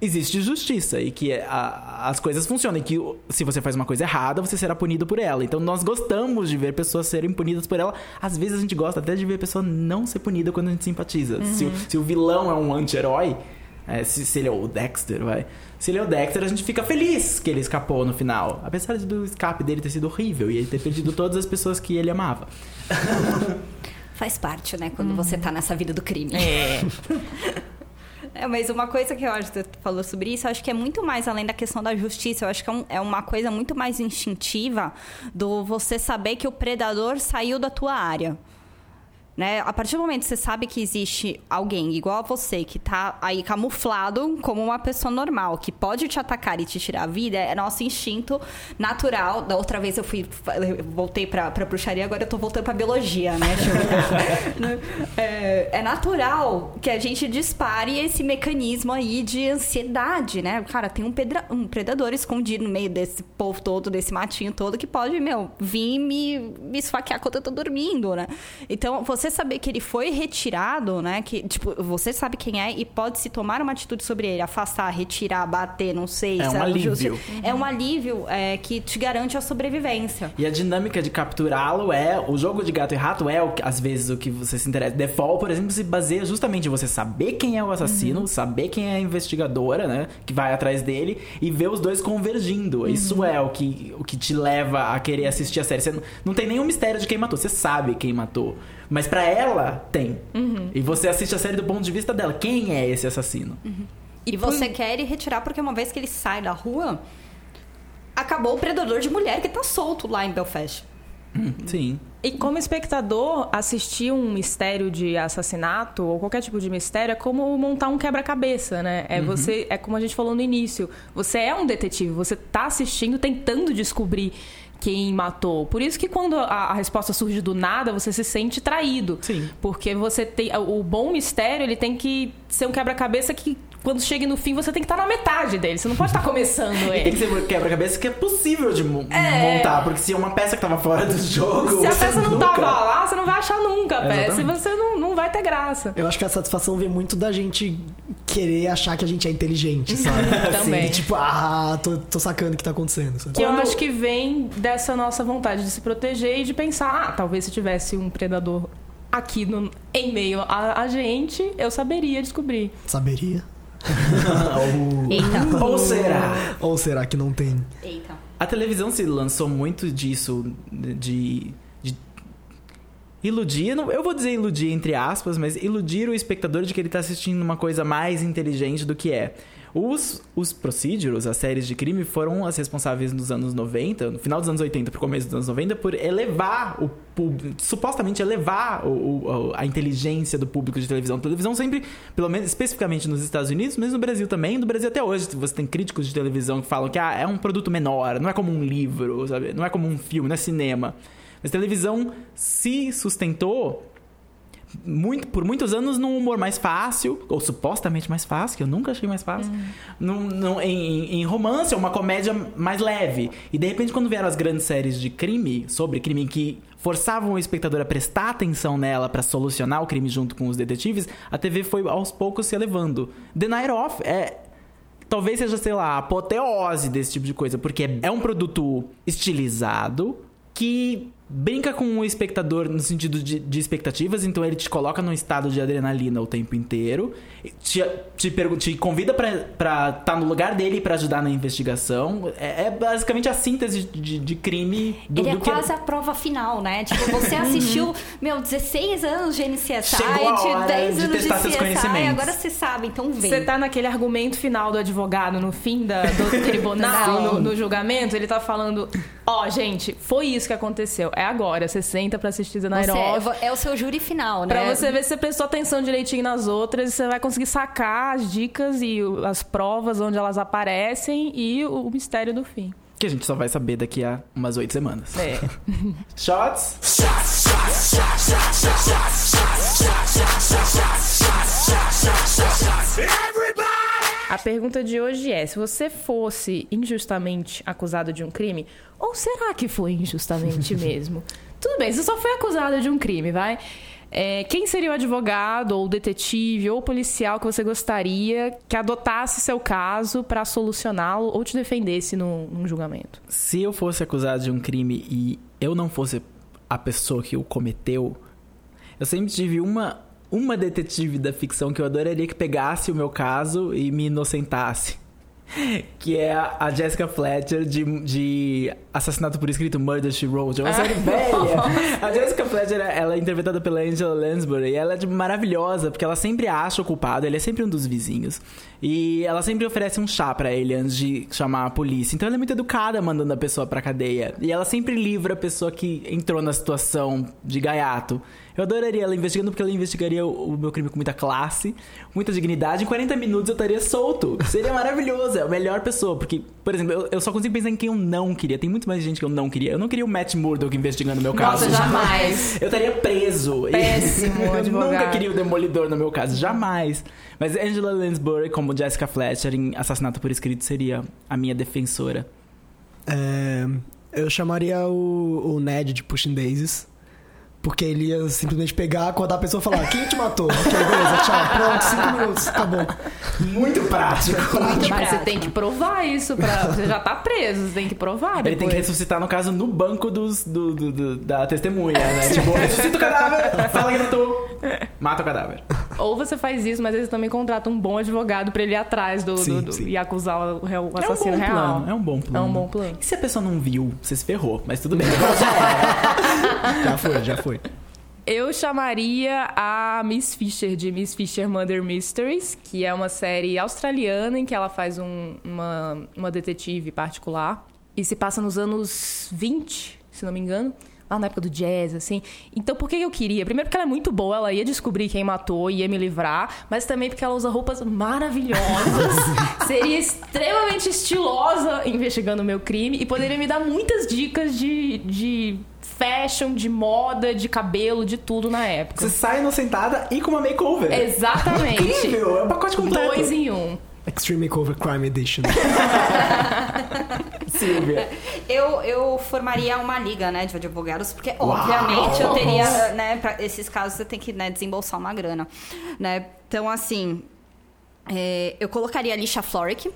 existe justiça e que a, as coisas funcionam e que se você faz uma coisa errada, você será punido por ela. Então nós gostamos de ver pessoas serem punidas por ela. Às vezes a gente gosta até de ver a pessoa não ser punida quando a gente simpatiza. Uhum. Se, se, o vilão é um anti-herói, é, se, se, ele é o Dexter, vai. Se ele é o Dexter, a gente fica feliz que ele escapou no final. Apesar do escape dele ter sido horrível e ele ter perdido todas as pessoas que ele amava. Faz parte, né? Quando você tá nessa vida do crime. É. É, mas uma coisa que eu acho que você falou sobre isso, eu acho que é muito mais além da questão da justiça. Eu acho que é, é uma coisa muito mais instintiva do você saber que o predador saiu da tua área. Né? A partir do momento que você sabe que existe alguém igual a você, que tá aí camuflado como uma pessoa normal, que pode te atacar e te tirar a vida, é nosso instinto natural. Da outra vez eu fui, eu voltei pra, pra bruxaria, agora eu tô voltando pra biologia, né? é, é natural que a gente dispare esse mecanismo aí de ansiedade, né? Cara, tem um, pedra, um predador escondido no meio desse povo todo, desse matinho todo, que pode, meu, vir me, me esfaquear quando eu tô dormindo, né? Então, você você saber que ele foi retirado, né? Que, tipo, você sabe quem é e pode se tomar uma atitude sobre ele, afastar, retirar, bater, não sei. É um alívio. É um alívio é, que te garante a sobrevivência. E a dinâmica de capturá-lo é. O jogo de gato e rato é, o que- às vezes, o que você se interessa. Fall, por exemplo, se baseia justamente em você saber quem é o assassino, saber quem é a investigadora, né? Que vai atrás dele e ver os dois convergindo. Isso é o que, o que te leva a querer assistir a série. Você não, não tem nenhum mistério de quem matou, você sabe quem matou. Mas pra ela, tem. E você assiste a série do ponto de vista dela. Quem é esse assassino? E você quer ele retirar porque uma vez que ele sai da rua, acabou o predador de mulher que tá solto lá em Belfast. Sim. E como espectador, assistir um mistério de assassinato ou qualquer tipo de mistério é como montar um quebra-cabeça, né? É você, é como a gente falou no início. Você é um detetive, você tá assistindo, tentando descobrir quem matou. Por isso que quando a, a resposta surge do nada, você se sente traído. Sim. Porque você tem o bom mistério, ele tem que ser um quebra-cabeça que quando chega no fim você tem que estar na metade dele. Você não pode estar começando E tem ele. que ser quebra-cabeça que é possível de É. montar, porque se é uma peça que tava fora do jogo. Se a peça não nunca... tava lá, você não vai achar nunca a peça. E você não, não vai ter graça. Eu acho que a satisfação vem muito da gente querer achar que a gente é inteligente, sabe? Também. Assim, tipo, ah, tô, tô sacando o que tá acontecendo. sabe? Que eu acho que vem dessa nossa vontade de se proteger e de pensar, ah, talvez se tivesse um predador aqui no, em meio a, a gente, eu saberia descobrir. Saberia? Eita. Ou será? Ou será que não tem? Eita. A televisão se lançou muito disso, de, de iludir, não- eu vou dizer iludir entre aspas, mas iludir o espectador de que ele tá assistindo uma coisa mais inteligente do que é. Os, os procedurals, as séries de crime, foram as responsáveis nos anos 90, no final dos anos 80 pro começo dos anos 90, por elevar o público, supostamente elevar o- o- a inteligência do público de televisão. A televisão sempre, pelo menos especificamente nos Estados Unidos, mas no Brasil também, no Brasil até hoje, você tem críticos de televisão que falam que ah, é um produto menor, não é como um livro, sabe? não é como um filme, não é cinema. Mas televisão se sustentou muito, por muitos anos num humor mais fácil, ou supostamente mais fácil, que eu nunca achei mais fácil, num- num- em, em romance, uma comédia mais leve. E de repente, quando vieram as grandes séries de crime, sobre crime, que forçavam o espectador a prestar atenção nela pra solucionar o crime junto com os detetives, a TV foi aos poucos se elevando. The Night Off é talvez seja, sei lá, a apoteose desse tipo de coisa, porque é um produto estilizado que brinca com o espectador no sentido de, de expectativas, então ele te coloca num estado de adrenalina o tempo inteiro, te, te, te convida pra- estar no lugar dele pra ajudar na investigação. É, é basicamente a síntese de, de crime do, Ele é do que quase a prova final, né? Tipo, você assistiu, meu, 16 anos de NCSI, Chegou a hora 10 de anos de testar seus CSI, conhecimentos. agora você sabe, então vem. Você tá naquele argumento final do advogado no fim da- do tribunal, no, no julgamento, ele tá falando: Ó, gente, foi isso que aconteceu. É agora. Você senta pra assistir The Night Você Off. é, é o seu júri final, né? Pra você ver se você prestou atenção direitinho nas outras, e você vai conseguir sacar as dicas e as provas onde elas aparecem e o, o mistério do fim. que a gente só vai saber daqui a umas oito semanas. É. Shots? A pergunta de hoje é: se você fosse injustamente acusado de um crime, ou será que foi injustamente mesmo? Tudo bem, você só foi acusado de um crime, vai? É, quem seria o advogado, ou detetive, ou policial que você gostaria que adotasse seu caso pra solucioná-lo ou te defendesse num, num julgamento? Se eu fosse acusado de um crime e eu não fosse a pessoa que o cometeu, eu sempre tive uma, uma detetive da ficção que eu adoraria que pegasse o meu caso e me inocentasse. Que é a Jessica Fletcher de, de Assassinato por Escrito, Murder, She Wrote. É uma série velha. A Jessica Fletcher, ela é interpretada pela Angela Lansbury. E ela é tipo, maravilhosa, porque ela sempre acha o culpado. Ele é sempre um dos vizinhos. E ela sempre oferece um chá pra ele antes de chamar a polícia. Então ela é muito educada mandando a pessoa pra cadeia. E ela sempre livra a pessoa que entrou na situação de gaiato. Eu adoraria ela investigando, porque ela investigaria o o meu crime com muita classe, muita dignidade. Em 40 minutos eu estaria solto. Seria maravilhoso. É a melhor pessoa. Porque, por exemplo, eu, eu só consigo pensar em quem eu não queria. Tem muito mais gente que eu não queria. Eu não queria o Matt Murdock investigando o meu caso. Nossa, jamais. Eu estaria preso. Péssimo eu advogado. nunca queria o Demolidor no meu caso. Jamais. Mas Angela Lansbury, como Jessica Fletcher em Assassinato por Escrito, seria a minha defensora. É, eu chamaria o, o Ned de Pushing Daisies. Porque ele ia simplesmente pegar, acordar a pessoa e falar: Quem te matou? Ok, beleza, tchau. Pronto, cinco minutos, acabou. Muito prático. Mas você tem que provar isso pra. Você já tá preso, você tem que provar. Ele tem que ressuscitar, no caso, no banco dos, do, do- do- da testemunha, né? tipo, ressuscita o cadáver, fala que matou, mata o cadáver. Ou você faz isso, mas eles também contratam um bom advogado pra ele ir atrás do, Sim, do- do- sim. e acusar o, réu- o É um assassino bom real. plano, é um bom plano. É um bom plano. E se a pessoa não viu, você se ferrou, mas tudo bem. Já foi, já foi. Eu chamaria a Miss Fisher de Miss Fisher Murder Mysteries, que é uma série australiana em que ela faz um- uma, uma detetive particular. E se passa nos anos 20, se não me engano. Lá na época do jazz, assim. Então, por que eu queria? Primeiro porque ela é muito boa, ela ia descobrir quem matou, ia me livrar. Mas também porque ela usa roupas maravilhosas. seria extremamente estilosa investigando o meu crime. E poderia me dar muitas dicas de... de fashion, de moda, de cabelo, de tudo na época. Você sai inocentada e com uma makeover. Exatamente. Incrível, é um pacote completo. Dois em um. Extreme Makeover Crime Edition. Silvia. Eu, eu formaria uma liga, né, de advogados, porque obviamente eu teria, né, pra esses casos você tem que né, desembolsar uma grana, né? Então, assim, é, eu colocaria a Alicia Florrick,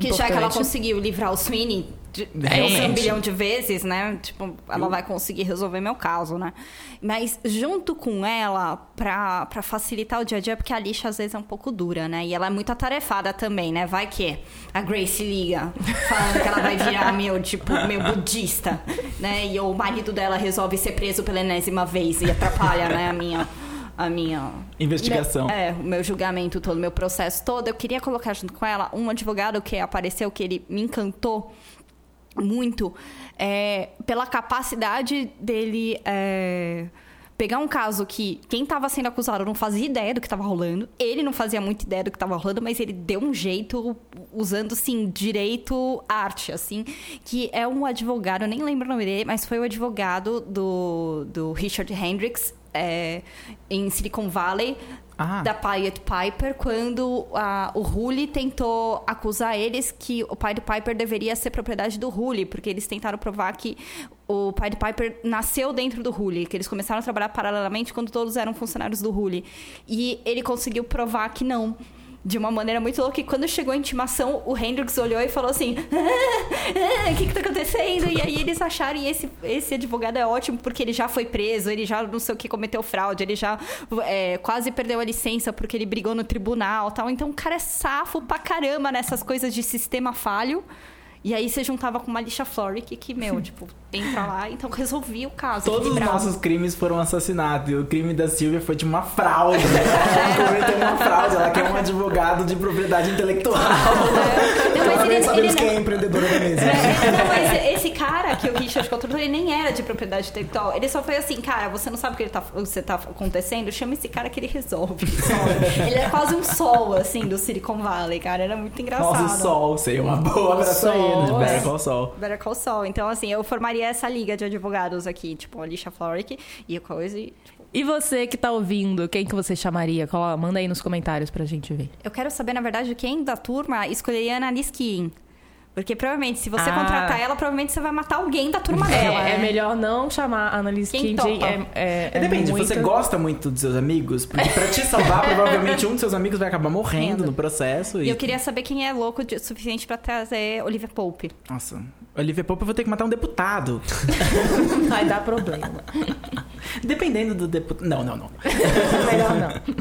que já que ela Importante. conseguiu livrar o Sweeney de, Realmente. um bilhão de vezes, né? Tipo, ela vai conseguir resolver meu caso, né? Mas junto com ela, pra, pra facilitar o dia a dia, porque a Alicia às vezes é um pouco dura, né? E ela é muito atarefada também, né? Vai que a Grace liga falando que ela vai virar meu, tipo, meu budista, né? E o marido dela resolve ser preso pela enésima vez e atrapalha, né, a minha. A minha Investigação. é, o meu julgamento todo, o meu processo todo. Eu queria colocar junto com ela um advogado que apareceu, que ele me encantou muito é, pela capacidade dele é, pegar um caso que quem estava sendo acusado não fazia ideia do que estava rolando, ele não fazia muita ideia do que estava rolando, mas ele deu um jeito usando assim direito arte, assim, que é um advogado, eu nem lembro o nome dele, mas foi o advogado do, do Richard Hendricks é, em Silicon Valley Ah. da Pied Piper quando a- o Hully tentou acusar eles que o Pied Piper deveria ser propriedade do Hully, porque eles tentaram provar que o Pied Piper nasceu dentro do Hully, que eles começaram a trabalhar paralelamente quando todos eram funcionários do Hully. E ele conseguiu provar que não. De uma maneira muito louca. E quando chegou a intimação, o Hendrix olhou e falou assim: "Ah, O que, que tá acontecendo? E aí eles acharam, e esse, esse advogado é ótimo porque ele já foi preso, ele já não sei o que cometeu fraude, ele já é, quase perdeu a licença porque ele brigou no tribunal tal. Então o cara é safo pra caramba nessas coisas de sistema falho. E aí você juntava com uma lixa Floric que, meu, tipo, entra lá, então resolvi o caso. Todos os nossos crimes foram assassinatos. E o crime da Silvia foi de uma fraude. Ela cometeu uma fraude. Ela quer um advogado de propriedade intelectual. Não, mas ele, ele sabemos não- quem é empreendedora da mesa. É, não, mas esse cara que o Richard contratou, ele nem era de propriedade intelectual. Ele só foi assim, cara, você não sabe o que ele tá, você tá acontecendo, chama esse cara que ele resolve. Ele é quase um sol, assim, do Silicon Valley, cara. Era muito engraçado. Nossa, o sol seria uma boa pra Sol, sair de. Better Call Saul. Better Call Saul. Então, assim, eu formaria essa liga de advogados aqui, tipo, a Alicia Florrick e o coisa. e, tipo, E você que tá ouvindo, quem que você chamaria? Cola- Manda aí nos comentários pra gente ver. eu quero saber, na verdade, quem da turma escolheria a Annalise Keane. Porque provavelmente, se você Ah. contratar ela, provavelmente você vai matar alguém da turma dela. É, é melhor não chamar a Annalise Quem topa? É, é, é Depende, muito... você gosta muito dos seus amigos? Porque pra te salvar, provavelmente um dos seus amigos vai acabar morrendo no processo. E eu queria saber quem é louco o suficiente pra trazer Olivia Pope. Nossa, Olivia Pope eu vou ter que matar um deputado. Vai dar problema. Dependendo do deputado. Não, não, não. melhor não.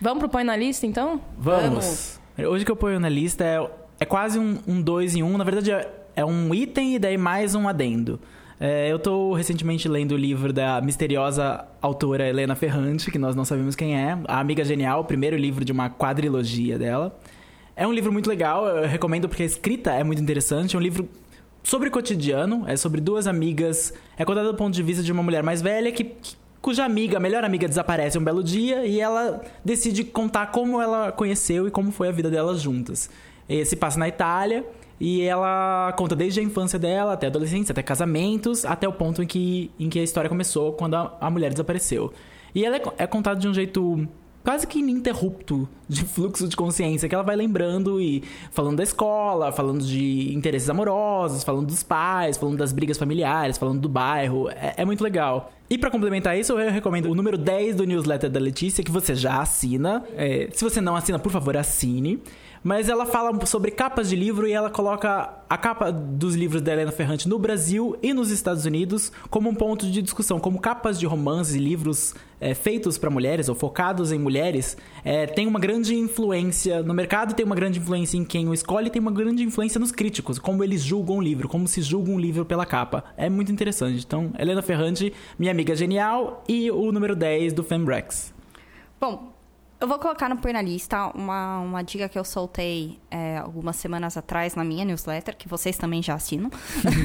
Vamos pro Põe na Lista, então? Vamos. Hoje que eu ponho na lista é, é quase um, um dois em um. Na verdade, é, é um item e daí mais um adendo. É, eu tô recentemente lendo o livro da misteriosa autora Helena Ferrante, que nós não sabemos quem é. A Amiga Genial, o primeiro livro de uma quadrilogia dela. É um livro muito legal, eu recomendo porque a escrita é muito interessante. É um livro sobre cotidiano, é sobre duas amigas. É contado do ponto de vista de uma mulher mais velha que, que- cuja amiga, a melhor amiga, desaparece um belo dia e ela decide contar como ela conheceu e como foi a vida delas juntas. E se passa na Itália e ela conta desde a infância dela até a adolescência, até casamentos, até o ponto em que, em que a história começou quando a, a mulher desapareceu. E ela é, é contada de um jeito quase que ininterrupto de fluxo de consciência que ela vai lembrando e falando da escola, falando de interesses amorosos, falando dos pais, falando das brigas familiares, falando do bairro. É, é muito legal. E para complementar isso, eu recomendo o número 10 do newsletter da Letícia, que você já assina. É, se você não assina, por favor, assine. Mas ela fala sobre capas de livro e ela coloca a capa dos livros da Helena Ferrante no Brasil e nos Estados Unidos como um ponto de discussão, como capas de romances e livros é, feitos para mulheres ou focados em mulheres é, tem uma grande influência no mercado, tem uma grande influência em quem o escolhe, tem uma grande influência nos críticos, como eles julgam o livro, como se julga um livro pela capa. É muito interessante. Então, Helena Ferrante, minha amiga genial, e o número 10 do Fembrex. Bom, eu vou colocar no Põe na Lista uma, uma dica que eu soltei é, algumas semanas atrás na minha newsletter, que vocês também já assinam.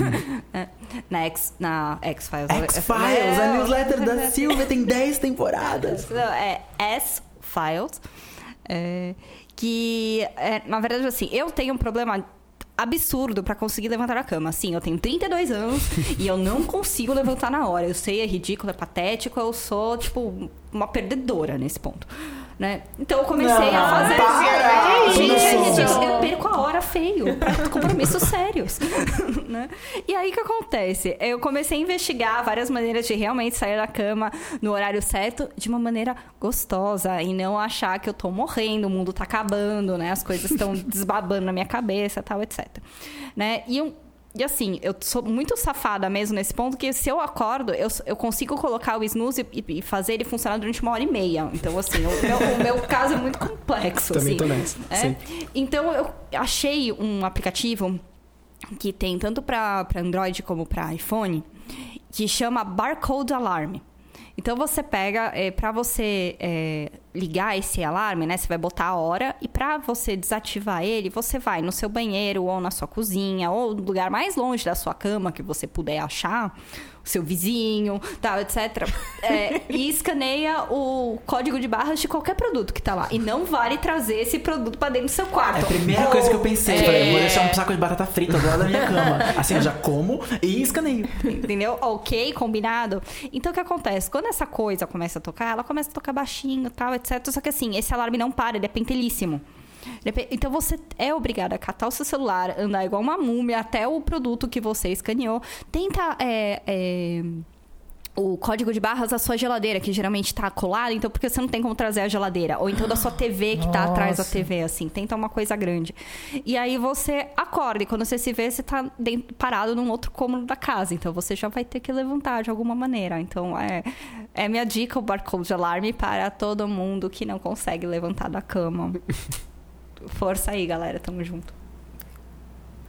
é, na X, na X-Files. X-Files, a newsletter da Silvia tem 10 temporadas. É S-Files. É, que, é, na verdade, assim, eu tenho um problema absurdo para conseguir levantar a cama. Assim, eu tenho 32 anos e eu não consigo levantar na hora. Eu sei, é ridículo, é patético, eu sou, tipo, uma perdedora nesse ponto né? Então eu comecei não, a fazer. Para, gente, gente, eu perco a hora feio para compromissos sérios, né? E aí o que acontece? Eu comecei a investigar várias maneiras de realmente sair da cama no horário certo de uma maneira gostosa e não achar que eu tô morrendo, o mundo tá acabando, né? As coisas estão desbabando na minha cabeça, tal, etc. Né? E um, e assim, eu sou muito safada mesmo nesse ponto, que se eu acordo, eu, eu consigo colocar o snooze e, e fazer ele funcionar durante uma hora e meia. Então, assim, o meu, o meu caso é muito complexo. Também assim, tô nessa. É? Então, eu achei um aplicativo que tem tanto para Android como para iPhone, que chama Barcode Alarm. Então você pega, é, para você é, ligar esse alarme, né? Você vai botar a hora e para você desativar ele, você vai no seu banheiro ou na sua cozinha ou no lugar mais longe da sua cama que você puder achar, o seu vizinho, tal, etc. É, e escaneia o código de barras de qualquer produto que tá lá. E não vale trazer esse produto para dentro do seu quarto. É a primeira coisa que eu pensei. É... Falei, vou deixar um saco de batata frita do lado da minha cama. Assim, eu já como e escaneio. Entendeu? Ok, combinado. Então, o que acontece? Quando essa coisa começa a tocar, ela começa a tocar baixinho, tal, etc. Só que assim, esse alarme não para, ele é pentelíssimo. Então você é obrigado a catar o seu celular, andar igual uma múmia até o produto que você escaneou. Tenta. É, é o código de barras da sua geladeira, que geralmente está colado, então porque você não tem como trazer a geladeira. Ou então da sua TV que está atrás da TV, assim. Tenta uma coisa grande. E aí você acorda, e quando você se vê, você está parado num outro cômodo da casa. Então você já vai ter que levantar de alguma maneira. Então é, é minha dica, o barcode de alarme para todo mundo que não consegue levantar da cama. Força aí, galera. Tamo junto.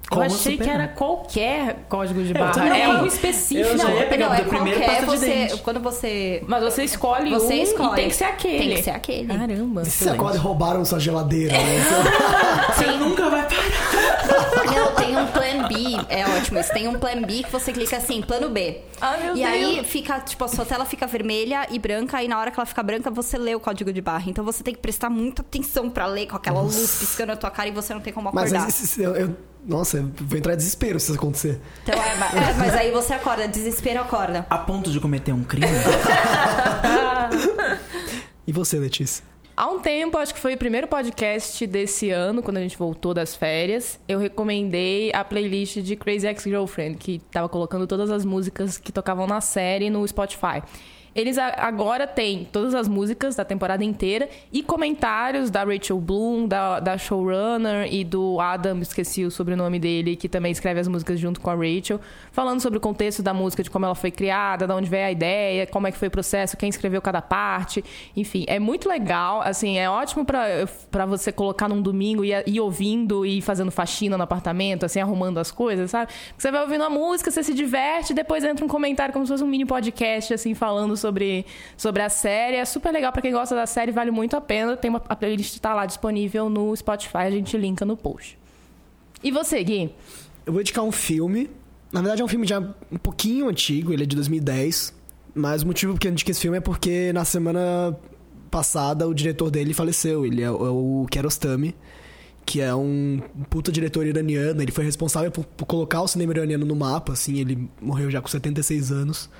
Como eu achei superar? que era qualquer código de barra. É um específico. Eu já ia pegar não, é primeiro pasta você, de dente. Quando você... Mas você escolhe você um escolhe. e tem que ser aquele. Tem que ser aquele. Caramba. Se agora roubaram sua geladeira, né? você nunca vai parar. Não, tem um plan B. É ótimo. Isso tem um plan B que você clica assim, plano B. Ah, meu e Deus. aí fica, tipo, a sua tela fica vermelha e branca, e na hora que ela fica branca, você lê o código de barra. Então você tem que prestar muita atenção pra ler com aquela Nossa. luz piscando na tua cara e você não tem como acordar. Mas eu, eu nossa, eu vou entrar em desespero se isso acontecer. Então, é, mas, é, mas aí você acorda, desespero acorda. A ponto de cometer um crime? e você, Letícia? Há um tempo, acho que foi o primeiro podcast desse ano, quando a gente voltou das férias, eu recomendei a playlist de Crazy Ex-Girlfriend, que tava colocando todas as músicas que tocavam na série no Spotify. Eles agora têm todas as músicas da temporada inteira e comentários da Rachel Bloom, da, da showrunner e do Adam, esqueci o sobrenome dele, que também escreve as músicas junto com a Rachel, falando sobre o contexto da música, de como ela foi criada, de onde veio a ideia, como é que foi o processo, quem escreveu cada parte. Enfim, é muito legal, assim, é ótimo para você colocar num domingo e ir ouvindo e fazendo faxina no apartamento, assim, arrumando as coisas, sabe? Você vai ouvindo a música, você se diverte, depois entra um comentário como se fosse um mini podcast, assim, falando sobre sobre, sobre a série. É super legal para quem gosta da série, vale muito a pena. Tem uma, a playlist tá lá disponível no Spotify, a gente linka no post. E você, Gui? Eu vou indicar um filme. Na verdade, é um filme já um pouquinho antigo, ele é de 2010. Mas o motivo que eu indiquei esse filme é porque na semana passada o diretor dele faleceu. Ele é, o Kiarostami, que é um puta diretor iraniano. Ele foi responsável por, por, colocar o cinema iraniano no mapa, assim. Ele morreu já com 76 anos.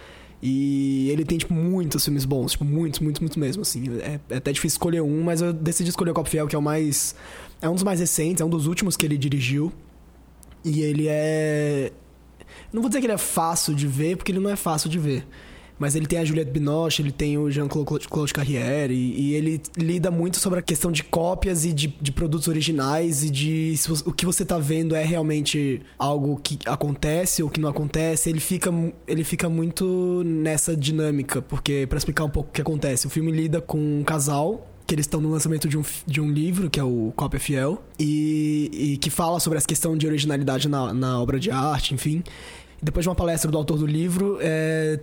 E ele tem, tipo, muitos filmes bons, tipo, muitos, muitos, muitos mesmo, assim. É, é até difícil escolher um, mas eu decidi escolher o Cop Fiel, que é o mais. É um dos mais recentes, é um dos últimos que ele dirigiu. E ele é. Não vou dizer que ele é fácil de ver, porque ele não é fácil de ver. Mas ele tem a Juliette Binoche, ele tem o Jean-Claude Carrière, e, ele lida muito sobre a questão de cópias e de, de produtos originais e de se o que você tá vendo é realmente algo que acontece ou que não acontece. Ele fica, ele fica muito nessa dinâmica, porque para explicar um pouco o que acontece, o filme lida com um casal que eles estão no lançamento de um, de um livro, que é o Cópia Fiel, e, e que fala sobre essa questão de originalidade na, na obra de arte, enfim. Depois de uma palestra do autor do livro, é,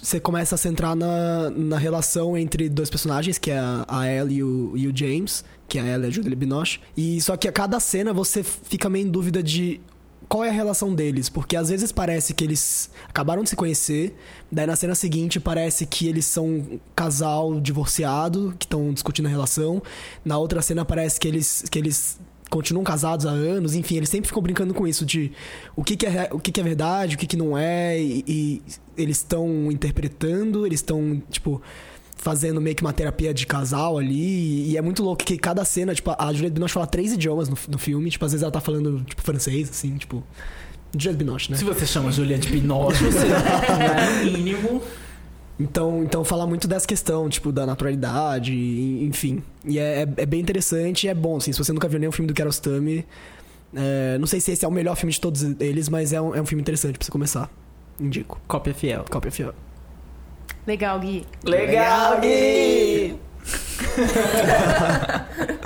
você começa a centrar na, na relação entre dois personagens, que é a, a e o, e o James, que é a Ellie e a Julie Binoche. E só que a cada cena você fica meio em dúvida de qual é a relação deles, porque às vezes parece que eles acabaram de se conhecer, daí na cena seguinte parece que eles são um casal divorciado, que estão discutindo a relação, na outra cena parece que eles, que eles continuam casados há anos, enfim, eles sempre ficam brincando com isso de o que, que é, o que, que é verdade, o que, que não é, e, e eles estão interpretando, eles estão, tipo, fazendo meio que uma terapia de casal ali, e é muito louco que cada cena, tipo, a Juliette Binoche fala três idiomas no, no filme, tipo, às vezes ela tá falando, tipo, francês, assim, tipo... Juliette Binoche, né? Se você chama Juliette Binoche, você, né, no mínimo... Então, então fala muito dessa questão, tipo, da naturalidade, enfim. E é, é, é bem interessante e é bom, assim. Se você nunca viu nenhum filme do Kiarostami, é, não sei se esse é o melhor filme de todos eles, mas é um, é um filme interessante pra você começar. Indico. Cópia fiel. Cópia fiel. Legal, Gui. Legal, Gui!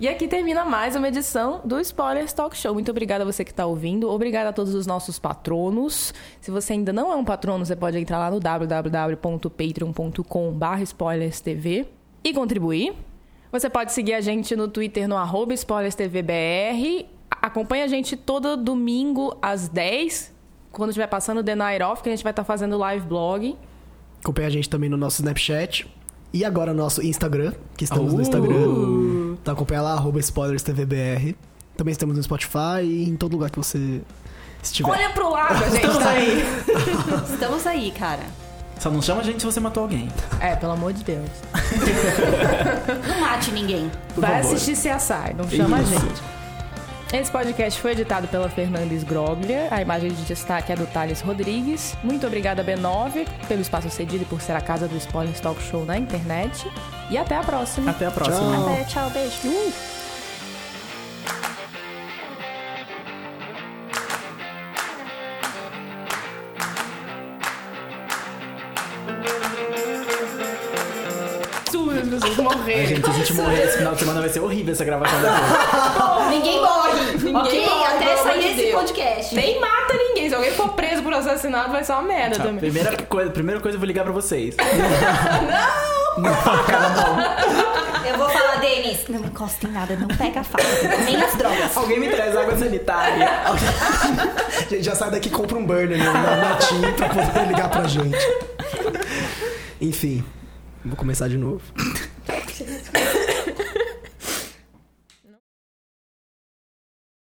E aqui termina mais uma edição do Spoilers Talk Show. Muito obrigada a você que está ouvindo. Obrigada a todos os nossos patronos. Se você ainda não é um patrono, você pode entrar lá no www.patreon.com.br spoilerstv e contribuir. Você pode seguir a gente no Twitter no arroba spoilerstvbr. Acompanhe a gente todo domingo às 10, quando estiver passando The Night Off, que a gente vai estar tá fazendo live blog. Acompanhe a gente também no nosso Snapchat. E agora nosso Instagram, que estamos uh. no Instagram. Então acompanha lá, arroba spoilerstvbr. Também estamos no Spotify e em todo lugar que você estiver. Olha pro lado, gente Estamos tá aí. Estamos aí, cara. Só não chama a gente se você matou alguém. É, pelo amor de Deus. Não mate ninguém. Por Vai favor. assistir CSI, não chama Isso. a gente. Esse podcast foi editado pela Fernandes Groglia. A imagem de destaque é do Thales Rodrigues. Muito obrigada, B9, pelo espaço cedido e por ser a casa do Spoilers Talk Show na internet. E até a próxima. Até a próxima. Tchau. Até, tchau, beijo. Ai, morrer. gente, se a gente morrer esse final de semana vai ser horrível essa gravação depois. Ninguém. Ninguém ok? morre, Até sair esse Deus. podcast. Nem mata ninguém. Se alguém for preso por assassinato, vai ser uma merda Tchau. também. Primeira coisa, primeira coisa, eu vou ligar pra vocês. Eu vou falar, Denis. Não encosta em nada, não pega a faca. Nem as drogas. Alguém me traz água sanitária. Gente, já sai daqui e compra um burner né, na, na TIM pra poder ligar pra gente. Enfim, vou começar de novo.